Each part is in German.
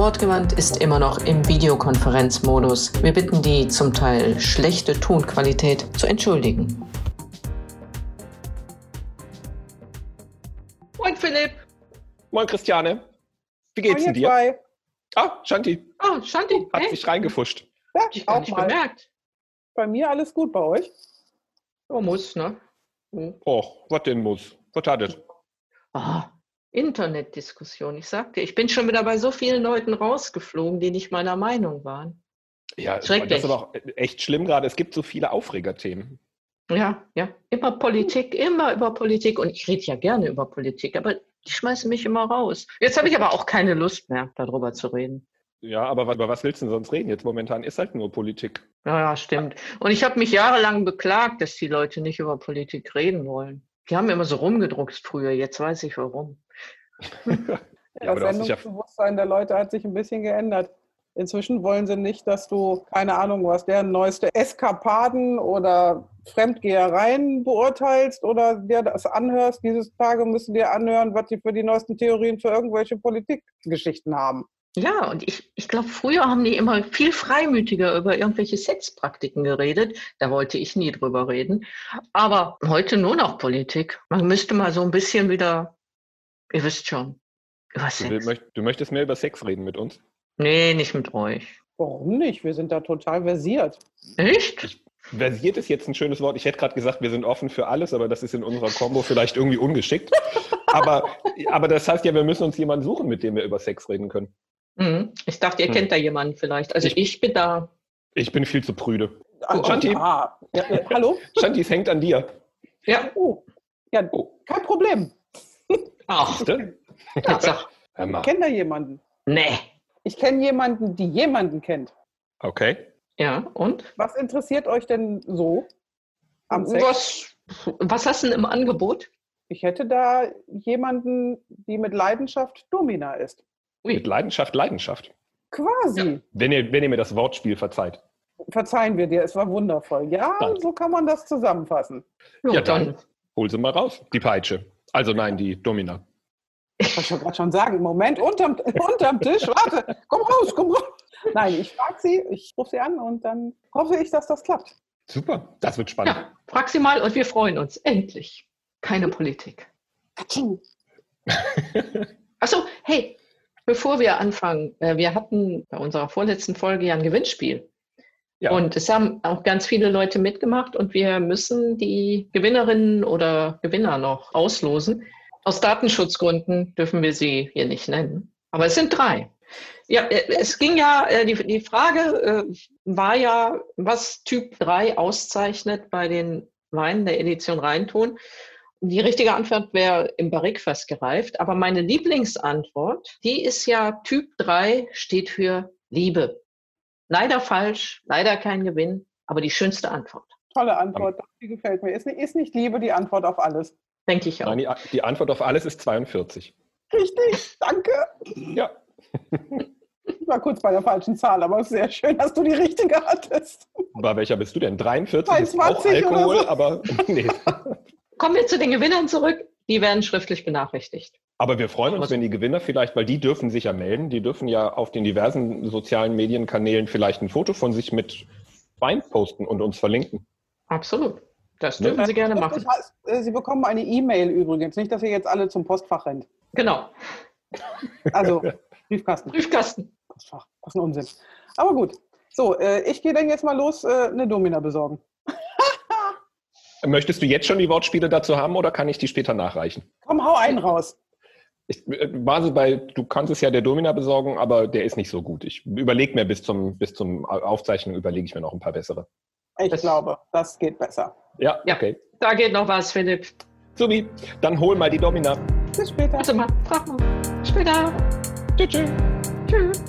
Wortgewandt ist immer noch im Videokonferenzmodus. Wir bitten die zum Teil schlechte Tonqualität zu entschuldigen. Moin Philipp. Moin Christiane. Wie geht's Moin, denn dir? Zwei. Ah, Shanti Ah, Shanti. hat hey. sich reingefuscht. Ja, Hab ich auch nicht mal. bemerkt. Bei mir alles gut bei euch. Oh, muss, ne? Hm. Oh, was denn muss? Was hat es? Ah, Internetdiskussion. Ich sagte, ich bin schon wieder bei so vielen Leuten rausgeflogen, die nicht meiner Meinung waren. Ja, das Schrecklich. ist aber auch echt schlimm gerade. Es gibt so viele Aufregerthemen. Ja, ja. Immer Politik, immer über Politik. Und ich rede ja gerne über Politik, aber die schmeißen mich immer raus. Jetzt habe ich aber auch keine Lust mehr, darüber zu reden. Ja, aber über was willst du denn sonst reden? Jetzt momentan ist halt nur Politik. Ja, ja, stimmt. Und ich habe mich jahrelang beklagt, dass die Leute nicht über Politik reden wollen. Die haben immer so rumgedruckt früher, jetzt weiß ich warum. Ja, das dich ja, Sendungsbewusstsein der Leute hat sich ein bisschen geändert. Inzwischen wollen sie nicht, dass du, keine Ahnung, was deren neueste Eskapaden oder Fremdgehereien beurteilst oder dir das anhörst. Dieses Tage müssen dir anhören, was die für die neuesten Theorien für irgendwelche Politikgeschichten haben. Ja, und ich, ich glaube, früher haben die immer viel freimütiger über irgendwelche Sexpraktiken geredet. Da wollte ich nie drüber reden. Aber heute nur noch Politik. Man müsste mal so ein bisschen wieder, ihr wisst schon, über du, Sex. möcht- du möchtest mehr über Sex reden mit uns? Nee, nicht mit euch. Warum nicht? Wir sind da total versiert. Echt? Versiert ist jetzt ein schönes Wort. Ich hätte gerade gesagt, wir sind offen für alles, aber das ist in unserer Combo vielleicht irgendwie ungeschickt. aber, aber das heißt ja, wir müssen uns jemanden suchen, mit dem wir über Sex reden können. Mhm. Ich dachte, ihr Hm. kennt da jemanden vielleicht. Also Ich- ich bin da. Ich bin viel zu prüde. Also, Shanti. ah, ja, äh, hallo? Shanti, es hängt an dir. Ja. Oh, ja, Oh. kein Problem. Ach? Tatsache. Ich kenne da jemanden. Nee. Ich kenne jemanden, die jemanden kennt. Okay. Ja, und? Was interessiert euch denn so am Sex? Was, was hast du denn im Angebot? Ich hätte da jemanden, die mit Leidenschaft Domina ist. Mit Ui. Leidenschaft, Leidenschaft. Quasi. Wenn ihr, wenn ihr mir das Wortspiel verzeiht. Verzeihen wir dir, es war wundervoll. Ja, Danke. so kann man das zusammenfassen. Ja, Ja, dann. dann. Hol sie mal raus, die Peitsche. Also nein, die Domina. Ich wollte schon gerade schon sagen, Moment, unterm, unterm Tisch, warte, komm raus, komm raus. Nein, ich frage sie, ich rufe sie an und dann hoffe ich, dass das klappt. Super, das wird spannend. Ja, frag sie mal und wir freuen uns. Endlich. Keine Politik. Achso, hey, bevor wir anfangen, äh, wir hatten bei unserer vorletzten Folge ja ein Gewinnspiel. Ja. Und es haben auch ganz viele Leute mitgemacht und wir müssen die Gewinnerinnen oder Gewinner noch auslosen. Aus Datenschutzgründen dürfen wir sie hier nicht nennen. Aber es sind drei. Ja, äh, es ging ja, äh, die, die Frage war ja, was Typ 3 auszeichnet bei den Weinen der Edition Rheinton. Die richtige Antwort wäre im Barrikfass gereift. Aber meine Lieblingsantwort, die ist ja Typ 3 steht für Liebe. Leider falsch, leider kein Gewinn, aber die schönste Antwort, Tolle Antwort, die gefällt mir. Ist nicht, ist nicht Liebe die Antwort auf alles. denke ich auch. Nein, die, die Antwort auf alles ist 42. Richtig, danke. Ja, Ich war kurz bei der falschen Zahl, aber es ist sehr schön, dass du die richtige hattest. bei welcher bist du denn? 43 ist auch 23 oder Alkohol, so. aber nee. Kommen wir zu den Gewinnern zurück. Die werden schriftlich benachrichtigt. Aber wir freuen uns, wenn die Gewinner vielleicht, weil die dürfen sich ja melden, die dürfen ja auf den diversen sozialen Medienkanälen vielleicht ein Foto von sich mit Wein posten und uns verlinken. Absolut. Das Ne? dürfen Sie gerne machen. Das heißt, äh, Sie bekommen eine E-Mail übrigens. Nicht, dass ihr jetzt alle zum Postfach rennt. Genau. Also Briefkasten. Briefkasten. Postfach. Was ein Unsinn. Aber gut. So, äh, ich gehe dann jetzt mal los, äh, eine Domina besorgen. Möchtest du jetzt schon die Wortspiele dazu haben oder kann ich die später nachreichen? Komm, hau einen raus. Ich äh, war so bei, du kannst es ja der Domina besorgen, aber der ist nicht so gut. Ich überlege mir bis zum, bis zum Aufzeichnung, überlege ich mir noch ein paar bessere. Ich Das- glaube, das geht besser. Ja, Ja. okay. Da geht noch was, Philipp. Subi, dann hol mal die Domina. Bis später. Warte mal, frag mal. Später. Tschüss. tschüss. Tschüss.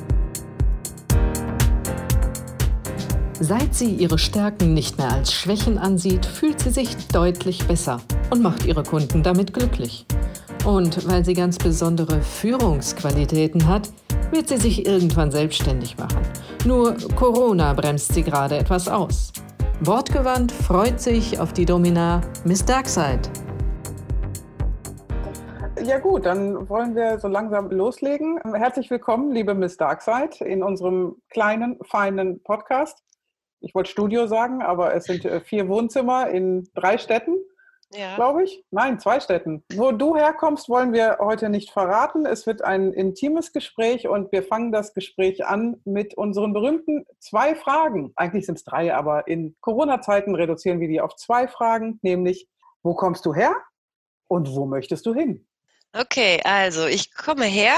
Seit sie ihre Stärken nicht mehr als Schwächen ansieht, fühlt sie sich deutlich besser und macht ihre Kunden damit glücklich. Und weil sie ganz besondere Führungsqualitäten hat, wird sie sich irgendwann selbstständig machen. Nur Corona bremst sie gerade etwas aus. Wortgewandt freut sich auf die Domina Miss Darkside. Ja gut, dann wollen wir so langsam loslegen. Herzlich willkommen, liebe Miss Darkside, in unserem kleinen, feinen Podcast. Ich wollte Studio sagen, aber es sind äh, vier Wohnzimmer in drei Städten ja. glaube ich. Nein, zwei Städten. Wo du herkommst, wollen wir heute nicht verraten. Es wird ein intimes Gespräch und wir fangen das Gespräch an mit unseren berühmten zwei Fragen. Eigentlich sind es drei, aber in Corona-Zeiten reduzieren wir die auf zwei Fragen, nämlich wo kommst du her und wo möchtest du hin? Okay, also ich komme her.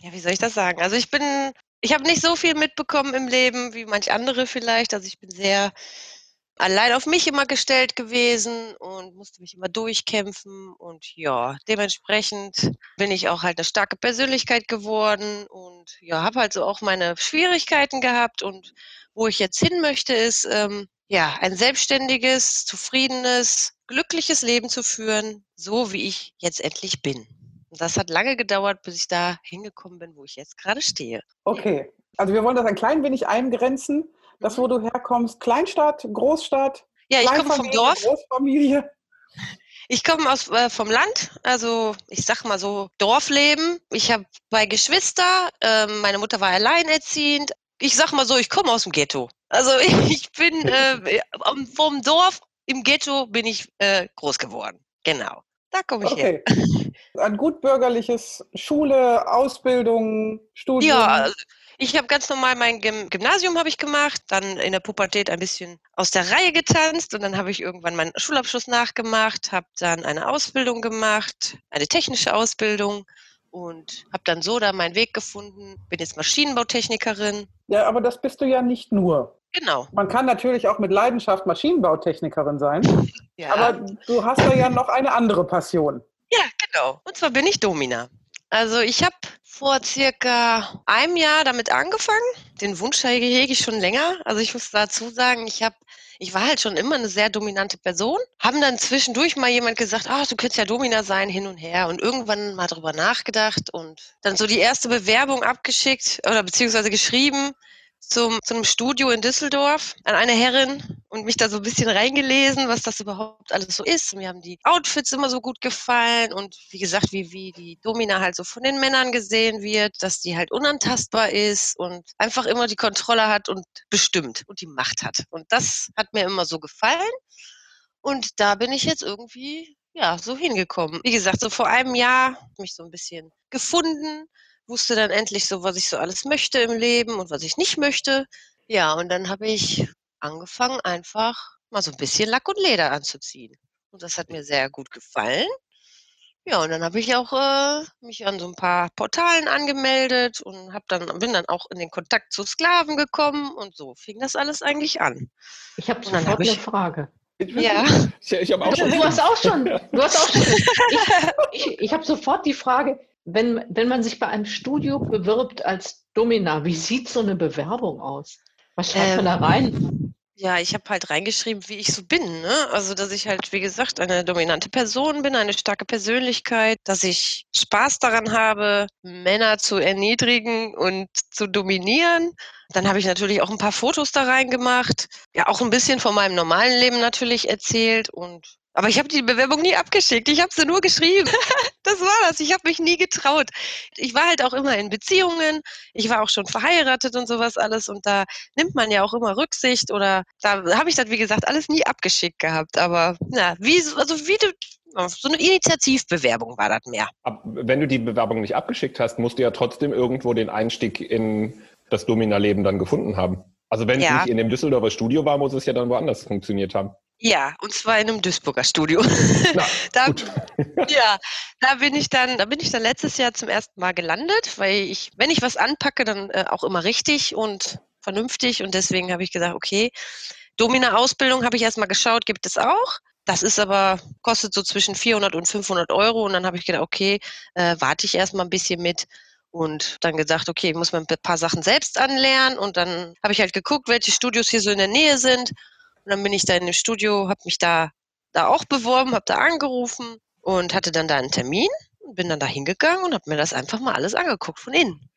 Ja, wie soll ich das sagen? Also ich bin, ich habe nicht so viel mitbekommen im Leben wie manch andere vielleicht. Also ich bin sehr allein auf mich immer gestellt gewesen und musste mich immer durchkämpfen. Und ja, dementsprechend bin ich auch halt eine starke Persönlichkeit geworden und ja, habe halt so auch meine Schwierigkeiten gehabt. Und wo ich jetzt hin möchte, ist ähm, ja ein selbstständiges, zufriedenes, glückliches Leben zu führen, so wie ich jetzt endlich bin. Das hat lange gedauert, bis ich da hingekommen bin, wo ich jetzt gerade stehe. Okay, also wir wollen das ein klein wenig eingrenzen das, wo du herkommst, Kleinstadt, Großstadt? Ja, ich komme vom Dorf. Großfamilie? Ich komme aus äh, vom Land, also ich sag mal so Dorfleben. Ich habe zwei Geschwister, äh, meine Mutter war alleinerziehend. Ich sag mal so, ich komme aus dem Ghetto. Also ich bin äh, vom Dorf im Ghetto bin ich äh, groß geworden. Genau. Da komme ich okay. her. Ein gut bürgerliches Schule, Ausbildung, Studium. Ja, also ich habe ganz normal mein Gymnasium habe ich gemacht, dann in der Pubertät ein bisschen aus der Reihe getanzt und dann habe ich irgendwann meinen Schulabschluss nachgemacht, habe dann eine Ausbildung gemacht, eine technische Ausbildung und habe dann so da meinen Weg gefunden. Bin jetzt Maschinenbautechnikerin. Ja, aber das bist du ja nicht nur. Genau. Man kann natürlich auch mit Leidenschaft Maschinenbautechnikerin sein. Ja. Aber du hast da ja noch eine andere Passion. Ja, genau. Und zwar bin ich Domina. Also ich habe vor circa einem Jahr damit angefangen. Den Wunsch hege ich schon länger. Also ich muss dazu sagen, ich habe ich war halt schon immer eine sehr dominante Person. Haben dann zwischendurch mal jemand gesagt, ach, du könntest ja Domina sein, hin und her. Und irgendwann mal drüber nachgedacht und dann so die erste Bewerbung abgeschickt oder beziehungsweise geschrieben zum, zum Studio in Düsseldorf an eine Herrin und mich da so ein bisschen reingelesen, was das überhaupt alles so ist. Mir haben die Outfits immer so gut gefallen und wie gesagt, wie, wie die Domina halt so von den Männern gesehen wird, dass die halt unantastbar ist und einfach immer die Kontrolle hat und bestimmt und die Macht hat. Und das hat mir immer so gefallen. Und da bin ich jetzt irgendwie ja, so hingekommen. Wie gesagt, so vor einem Jahr mich so ein bisschen gefunden, wusste dann endlich so, was ich so alles möchte im Leben und was ich nicht möchte. Ja, und dann habe ich angefangen, einfach mal so ein bisschen Lack und Leder anzuziehen. Und das hat mir sehr gut gefallen. Ja, und dann habe ich auch äh, mich an so ein paar Portalen angemeldet und hab dann, bin dann auch in den Kontakt zu Sklaven gekommen und so fing das alles eigentlich an. Ich habe sofort hab ich, eine Frage. Ja. Ich, ich habe auch schon. Du hast auch schon. Du hast auch schon. Ich, ich, ich habe sofort die Frage, wenn, wenn man sich bei einem Studio bewirbt als Domina, wie sieht so eine Bewerbung aus? Was schreibt ähm, man da ähm, rein? Ja, ich habe halt reingeschrieben, wie ich so bin. Ne? Also, dass ich halt, wie gesagt, eine dominante Person bin, eine starke Persönlichkeit, dass ich Spaß daran habe, Männer zu erniedrigen und zu dominieren. Dann habe ich natürlich auch ein paar Fotos da reingemacht. Ja, auch ein bisschen von meinem normalen Leben natürlich erzählt und aber ich habe die Bewerbung nie abgeschickt. Ich habe sie nur geschrieben. das war das. Ich habe mich nie getraut. Ich war halt auch immer in Beziehungen. Ich war auch schon verheiratet und sowas alles. Und da nimmt man ja auch immer Rücksicht. Oder da habe ich das, wie gesagt, alles nie abgeschickt gehabt. Aber na, wie, also wie du, so eine Initiativbewerbung war das mehr. wenn du die Bewerbung nicht abgeschickt hast, musst du ja trotzdem irgendwo den Einstieg in das Domina-Leben dann gefunden haben. Also wenn es ja. nicht in dem Düsseldorfer Studio war, muss es ja dann woanders funktioniert haben. Ja, und zwar in einem Duisburger Studio. Na, da, ja, da bin ich dann, da bin ich dann letztes Jahr zum ersten Mal gelandet, weil ich, wenn ich was anpacke, dann äh, auch immer richtig und vernünftig. Und deswegen habe ich gesagt, okay, Domina-Ausbildung habe ich erstmal geschaut, gibt es auch. Das ist aber, kostet so zwischen 400 und 500 Euro. Und dann habe ich gedacht, okay, äh, warte ich erstmal ein bisschen mit und dann gesagt, okay, muss man ein paar Sachen selbst anlernen. Und dann habe ich halt geguckt, welche Studios hier so in der Nähe sind und dann bin ich da in dem Studio, habe mich da da auch beworben, habe da angerufen und hatte dann da einen Termin und bin dann da hingegangen und habe mir das einfach mal alles angeguckt von innen.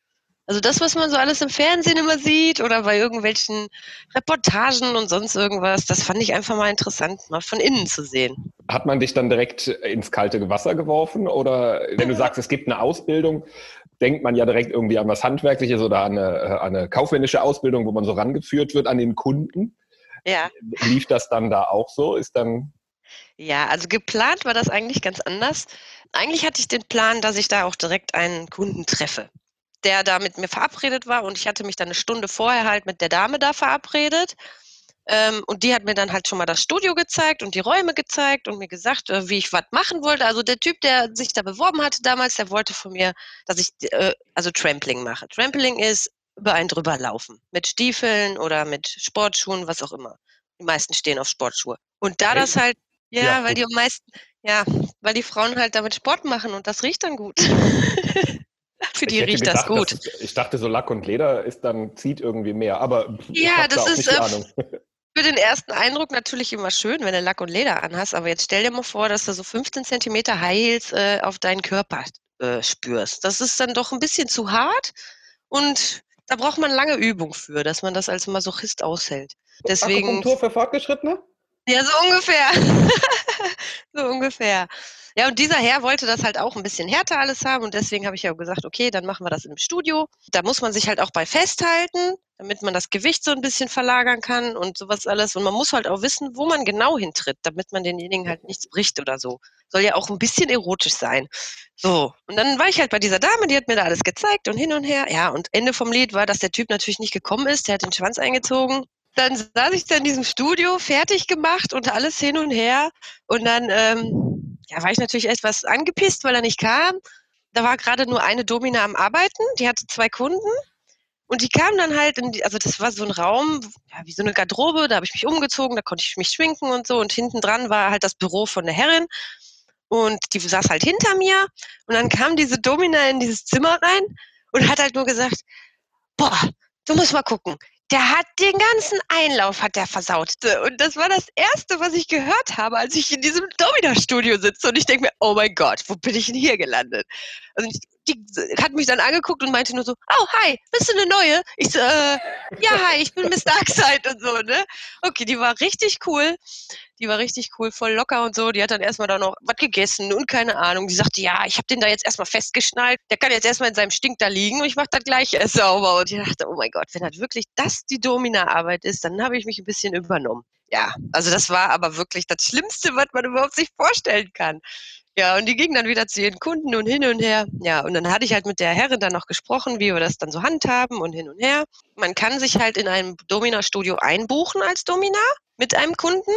Also das, was man so alles im Fernsehen immer sieht oder bei irgendwelchen Reportagen und sonst irgendwas, das fand ich einfach mal interessant, mal von innen zu sehen. Hat man dich dann direkt ins kalte Wasser geworfen? Oder wenn du sagst, es gibt eine Ausbildung, denkt man ja direkt irgendwie an was Handwerkliches oder an eine, äh, an eine kaufmännische Ausbildung, wo man so rangeführt wird an den Kunden. Ja. Lief das dann da auch so? Ist dann ja, also geplant war das eigentlich ganz anders. Eigentlich hatte ich den Plan, dass ich da auch direkt einen Kunden treffe der da mit mir verabredet war und ich hatte mich dann eine Stunde vorher halt mit der Dame da verabredet. Ähm, und die hat mir dann halt schon mal das Studio gezeigt und die Räume gezeigt und mir gesagt, äh, wie ich was machen wollte. Also der Typ, der sich da beworben hatte damals, der wollte von mir, dass ich äh, also Trampling mache. Trampling ist über einen drüber laufen. Mit Stiefeln oder mit Sportschuhen, was auch immer. Die meisten stehen auf Sportschuhe. Und da das halt, ja, ja weil die meisten, ja, weil die Frauen halt damit Sport machen und das riecht dann gut. Für die riecht gedacht, das gut. Dass, ich dachte, so Lack und Leder ist dann zieht irgendwie mehr, aber ja, das da ist äh, für den ersten Eindruck natürlich immer schön, wenn du Lack und Leder anhast. Aber jetzt stell dir mal vor, dass du so 15 Zentimeter High Heels äh, auf deinen Körper äh, spürst. Das ist dann doch ein bisschen zu hart und da braucht man lange Übung für, dass man das als Masochist aushält. Deswegen. Akupunktur für Fortgeschrittene? Ja, so ungefähr. so ungefähr. Ja, und dieser Herr wollte das halt auch ein bisschen härter alles haben und deswegen habe ich ja gesagt, okay, dann machen wir das im Studio. Da muss man sich halt auch bei festhalten, damit man das Gewicht so ein bisschen verlagern kann und sowas alles. Und man muss halt auch wissen, wo man genau hintritt, damit man denjenigen halt nichts bricht oder so. Soll ja auch ein bisschen erotisch sein. So. Und dann war ich halt bei dieser Dame, die hat mir da alles gezeigt und hin und her. Ja, und Ende vom Lied war, dass der Typ natürlich nicht gekommen ist. Der hat den Schwanz eingezogen dann saß ich da in diesem Studio, fertig gemacht und alles hin und her. Und dann ähm, ja, war ich natürlich etwas angepisst, weil er nicht kam. Da war gerade nur eine Domina am Arbeiten, die hatte zwei Kunden. Und die kam dann halt, in die, also das war so ein Raum, ja, wie so eine Garderobe, da habe ich mich umgezogen, da konnte ich mich schminken und so. Und hinten dran war halt das Büro von der Herrin. Und die saß halt hinter mir. Und dann kam diese Domina in dieses Zimmer rein und hat halt nur gesagt, boah, du musst mal gucken, der hat den ganzen Einlauf hat der versaut. Und das war das Erste, was ich gehört habe, als ich in diesem Domina-Studio sitze. Und ich denke mir, oh mein Gott, wo bin ich denn hier gelandet? Also ich, die hat mich dann angeguckt und meinte nur so, oh, hi, bist du eine Neue? Ich so, äh, ja, hi, ich bin Miss Darkseid und so, ne? Okay, die war richtig cool. Die war richtig cool, voll locker und so. Die hat dann erstmal da noch was gegessen und keine Ahnung. Die sagte, ja, ich habe den da jetzt erstmal festgeschnallt. Der kann jetzt erstmal in seinem Stink da liegen und ich mache das gleich sauber. Und ich dachte, oh mein Gott, wenn das wirklich das die Domina-Arbeit ist, dann habe ich mich ein bisschen übernommen. Ja, also das war aber wirklich das Schlimmste, was man überhaupt sich vorstellen kann. Ja, und die gingen dann wieder zu ihren Kunden und hin und her. Ja, und dann hatte ich halt mit der Herrin dann noch gesprochen, wie wir das dann so handhaben und hin und her. Man kann sich halt in einem Domina-Studio einbuchen als Domina mit einem Kunden.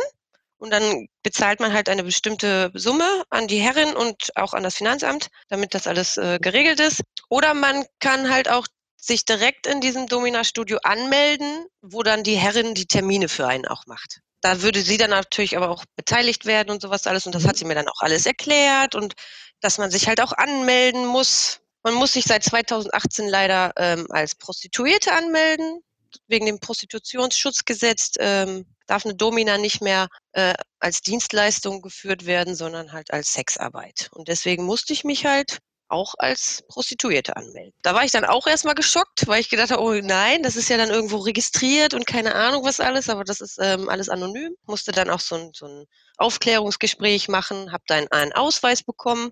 Und dann bezahlt man halt eine bestimmte Summe an die Herrin und auch an das Finanzamt, damit das alles äh, geregelt ist. Oder man kann halt auch sich direkt in diesem Domina-Studio anmelden, wo dann die Herrin die Termine für einen auch macht da würde sie dann natürlich aber auch beteiligt werden und sowas alles. Und das hat sie mir dann auch alles erklärt und dass man sich halt auch anmelden muss. Man muss sich seit 2018 leider ähm, als Prostituierte anmelden. Wegen dem Prostitutionsschutzgesetz ähm, darf eine Domina nicht mehr äh, als Dienstleistung geführt werden, sondern halt als Sexarbeit. Und deswegen musste ich mich halt auch als Prostituierte anmelden. Da war ich dann auch erstmal geschockt, weil ich gedacht habe, oh nein, das ist ja dann irgendwo registriert und keine Ahnung was alles, aber das ist ähm, alles anonym. Musste dann auch so ein, so ein Aufklärungsgespräch machen, habe dann einen Ausweis bekommen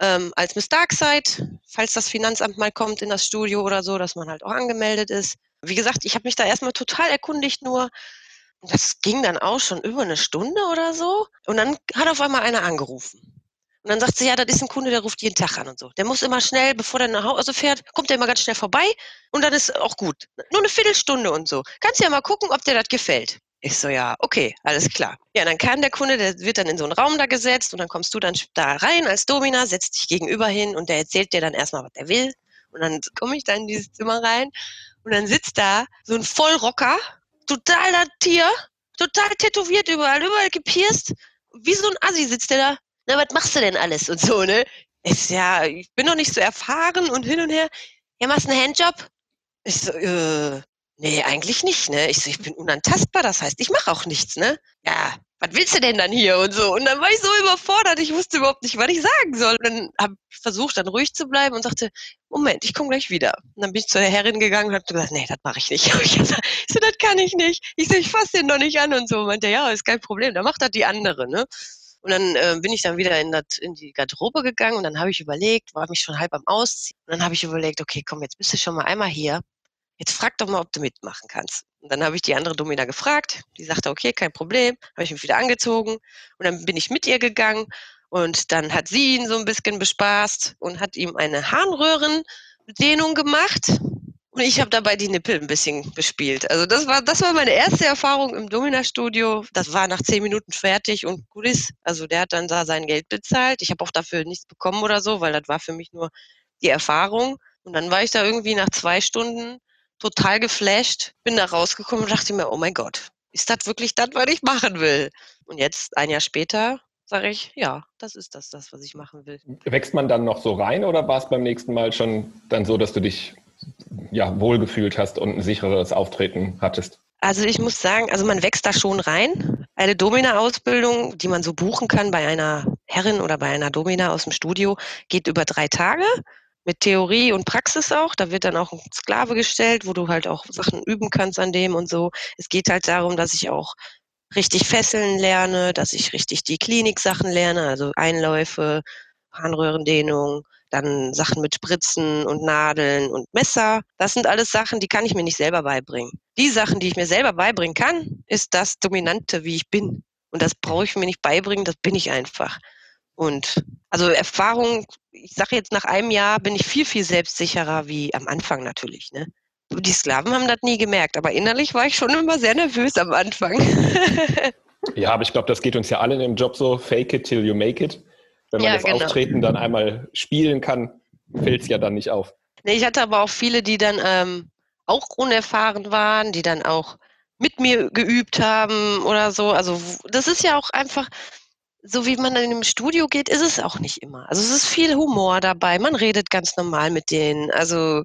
ähm, als Miss Darkside, falls das Finanzamt mal kommt in das Studio oder so, dass man halt auch angemeldet ist. Wie gesagt, ich habe mich da erstmal total erkundigt nur. Das ging dann auch schon über eine Stunde oder so. Und dann hat auf einmal einer angerufen. Und dann sagt sie, ja, das ist ein Kunde, der ruft jeden Tag an und so. Der muss immer schnell, bevor der nach Hause fährt, kommt der immer ganz schnell vorbei und dann ist auch gut. Nur eine Viertelstunde und so. Kannst ja mal gucken, ob dir das gefällt. Ich so, ja, okay, alles klar. Ja, dann kann der Kunde, der wird dann in so einen Raum da gesetzt und dann kommst du dann da rein als Domina, setzt dich gegenüber hin und der erzählt dir dann erstmal, was er will. Und dann komme ich da in dieses Zimmer rein und dann sitzt da so ein Vollrocker, totaler Tier, total tätowiert überall, überall gepierst. Wie so ein Assi sitzt der da na, was machst du denn alles und so, ne? Ist ja, ich bin noch nicht so erfahren und hin und her. ja, machst du einen Handjob? Ich so, äh, nee, eigentlich nicht, ne? Ich so, ich bin unantastbar, das heißt, ich mache auch nichts, ne? Ja, was willst du denn dann hier und so? Und dann war ich so überfordert, ich wusste überhaupt nicht, was ich sagen soll. Und dann habe ich versucht, dann ruhig zu bleiben und sagte, Moment, ich komme gleich wieder. Und dann bin ich zur Herrin gegangen und habe gesagt, nee, das mache ich nicht. Ich so, das kann ich nicht. Ich so, ich fasse den noch nicht an und so. Und meinte, ja, ist kein Problem, da macht das die andere, ne? Und dann äh, bin ich dann wieder in, das, in die Garderobe gegangen und dann habe ich überlegt, war mich schon halb am Ausziehen. Und dann habe ich überlegt, okay, komm, jetzt bist du schon mal einmal hier. Jetzt frag doch mal, ob du mitmachen kannst. Und dann habe ich die andere Domina gefragt. Die sagte, okay, kein Problem. Habe ich mich wieder angezogen. Und dann bin ich mit ihr gegangen. Und dann hat sie ihn so ein bisschen bespaßt und hat ihm eine Harnröhrendehnung gemacht. Und ich habe dabei die Nippel ein bisschen bespielt. Also das war, das war meine erste Erfahrung im Domina-Studio. Das war nach zehn Minuten fertig und gut ist. Also der hat dann da sein Geld bezahlt. Ich habe auch dafür nichts bekommen oder so, weil das war für mich nur die Erfahrung. Und dann war ich da irgendwie nach zwei Stunden total geflasht, bin da rausgekommen und dachte mir, oh mein Gott, ist das wirklich das, was ich machen will? Und jetzt, ein Jahr später, sage ich, ja, das ist das, das, was ich machen will. Wächst man dann noch so rein oder war es beim nächsten Mal schon dann so, dass du dich ja, wohlgefühlt hast und ein sicheres Auftreten hattest? Also ich muss sagen, also man wächst da schon rein. Eine Domina-Ausbildung, die man so buchen kann bei einer Herrin oder bei einer Domina aus dem Studio, geht über drei Tage mit Theorie und Praxis auch. Da wird dann auch ein Sklave gestellt, wo du halt auch Sachen üben kannst an dem und so. Es geht halt darum, dass ich auch richtig Fesseln lerne, dass ich richtig die Klinik-Sachen lerne, also Einläufe, Harnröhrendehnung, dann Sachen mit Spritzen und Nadeln und Messer. Das sind alles Sachen, die kann ich mir nicht selber beibringen. Die Sachen, die ich mir selber beibringen kann, ist das Dominante, wie ich bin. Und das brauche ich mir nicht beibringen, das bin ich einfach. Und also Erfahrung, ich sage jetzt nach einem Jahr bin ich viel, viel selbstsicherer wie am Anfang natürlich. Ne? Die Sklaven haben das nie gemerkt, aber innerlich war ich schon immer sehr nervös am Anfang. ja, aber ich glaube, das geht uns ja alle in dem Job so, fake it till you make it. Wenn man ja, das genau. Auftreten dann einmal spielen kann, fällt es ja dann nicht auf. Nee, ich hatte aber auch viele, die dann ähm, auch unerfahren waren, die dann auch mit mir geübt haben oder so. Also das ist ja auch einfach, so wie man in dem Studio geht, ist es auch nicht immer. Also es ist viel Humor dabei, man redet ganz normal mit denen. Also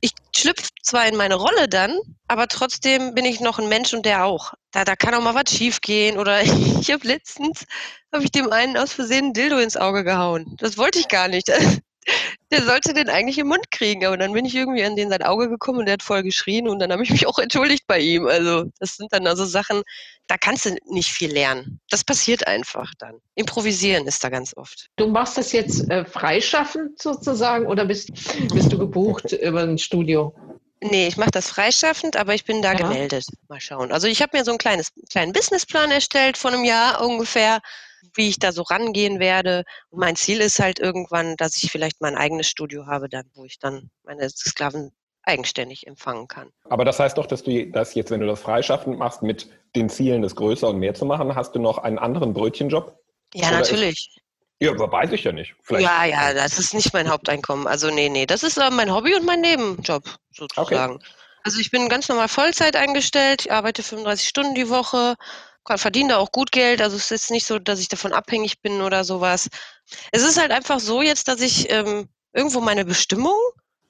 ich schlüpfe zwar in meine Rolle dann, aber trotzdem bin ich noch ein Mensch und der auch. Da, da kann auch mal was schief gehen oder ich habe letztens, habe ich dem einen aus Versehen ein Dildo ins Auge gehauen. Das wollte ich gar nicht. der sollte den eigentlich im Mund kriegen. Aber dann bin ich irgendwie an den sein Auge gekommen und der hat voll geschrien und dann habe ich mich auch entschuldigt bei ihm. Also das sind dann also Sachen, da kannst du nicht viel lernen. Das passiert einfach dann. Improvisieren ist da ganz oft. Du machst das jetzt äh, freischaffend sozusagen oder bist, bist du gebucht über ein Studio? Nee, ich mache das freischaffend, aber ich bin da ja. gemeldet. Mal schauen. Also ich habe mir so einen kleines, kleinen Businessplan erstellt von einem Jahr ungefähr wie ich da so rangehen werde. Und mein Ziel ist halt irgendwann, dass ich vielleicht mein eigenes Studio habe, dann, wo ich dann meine Sklaven eigenständig empfangen kann. Aber das heißt doch, dass du das jetzt, wenn du das freischaffend machst, mit den Zielen, das größer und mehr zu machen, hast du noch einen anderen Brötchenjob? Ja, Oder natürlich. Ja, aber weiß ich ja nicht. Vielleicht. Ja, ja, das ist nicht mein Haupteinkommen. Also nee, nee, das ist äh, mein Hobby und mein Nebenjob sozusagen. Okay. Also ich bin ganz normal Vollzeit eingestellt, ich arbeite 35 Stunden die Woche, verdiene da auch gut Geld. Also es ist jetzt nicht so, dass ich davon abhängig bin oder sowas. Es ist halt einfach so jetzt, dass ich ähm, irgendwo meine Bestimmung,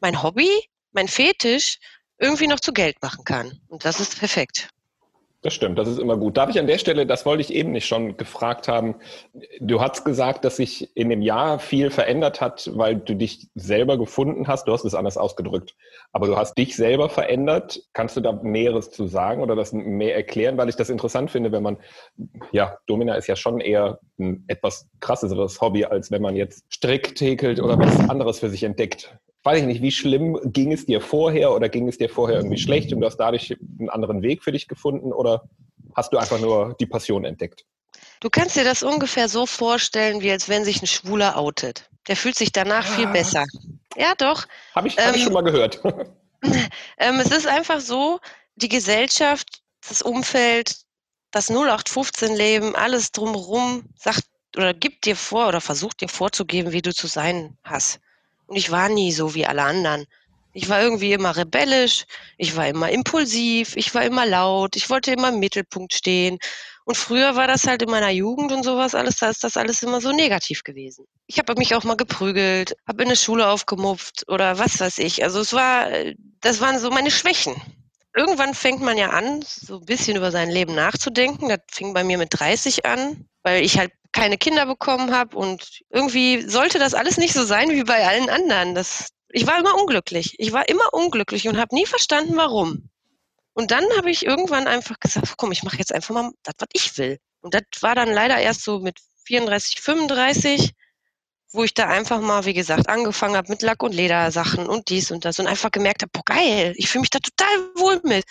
mein Hobby, mein Fetisch irgendwie noch zu Geld machen kann. Und das ist perfekt. Das stimmt, das ist immer gut. Darf ich an der Stelle, das wollte ich eben nicht schon gefragt haben, du hast gesagt, dass sich in dem Jahr viel verändert hat, weil du dich selber gefunden hast. Du hast es anders ausgedrückt. Aber du hast dich selber verändert. Kannst du da Näheres zu sagen oder das mehr erklären? Weil ich das interessant finde, wenn man, ja, Domina ist ja schon eher ein etwas krasseres Hobby, als wenn man jetzt Strick täkelt oder was anderes für sich entdeckt weiß ich nicht, wie schlimm ging es dir vorher oder ging es dir vorher irgendwie schlecht und du hast dadurch einen anderen Weg für dich gefunden oder hast du einfach nur die Passion entdeckt? Du kannst dir das ungefähr so vorstellen, wie als wenn sich ein Schwuler outet. Der fühlt sich danach ah. viel besser. Ja, doch. Habe ich, hab ich ähm, schon mal gehört. ähm, es ist einfach so, die Gesellschaft, das Umfeld, das 0815-Leben, alles drumherum sagt oder gibt dir vor oder versucht dir vorzugeben, wie du zu sein hast. Und ich war nie so wie alle anderen. Ich war irgendwie immer rebellisch, ich war immer impulsiv, ich war immer laut, ich wollte immer im Mittelpunkt stehen. Und früher war das halt in meiner Jugend und sowas alles, da ist das alles immer so negativ gewesen. Ich habe mich auch mal geprügelt, habe in der Schule aufgemupft oder was weiß ich. Also es war, das waren so meine Schwächen. Irgendwann fängt man ja an, so ein bisschen über sein Leben nachzudenken. Das fing bei mir mit 30 an, weil ich halt keine Kinder bekommen habe und irgendwie sollte das alles nicht so sein wie bei allen anderen. Das, ich war immer unglücklich. Ich war immer unglücklich und habe nie verstanden, warum. Und dann habe ich irgendwann einfach gesagt, komm, ich mache jetzt einfach mal das, was ich will. Und das war dann leider erst so mit 34, 35, wo ich da einfach mal, wie gesagt, angefangen habe mit Lack- und Ledersachen und dies und das und einfach gemerkt habe, boah, geil, ich fühle mich da total wohl mit.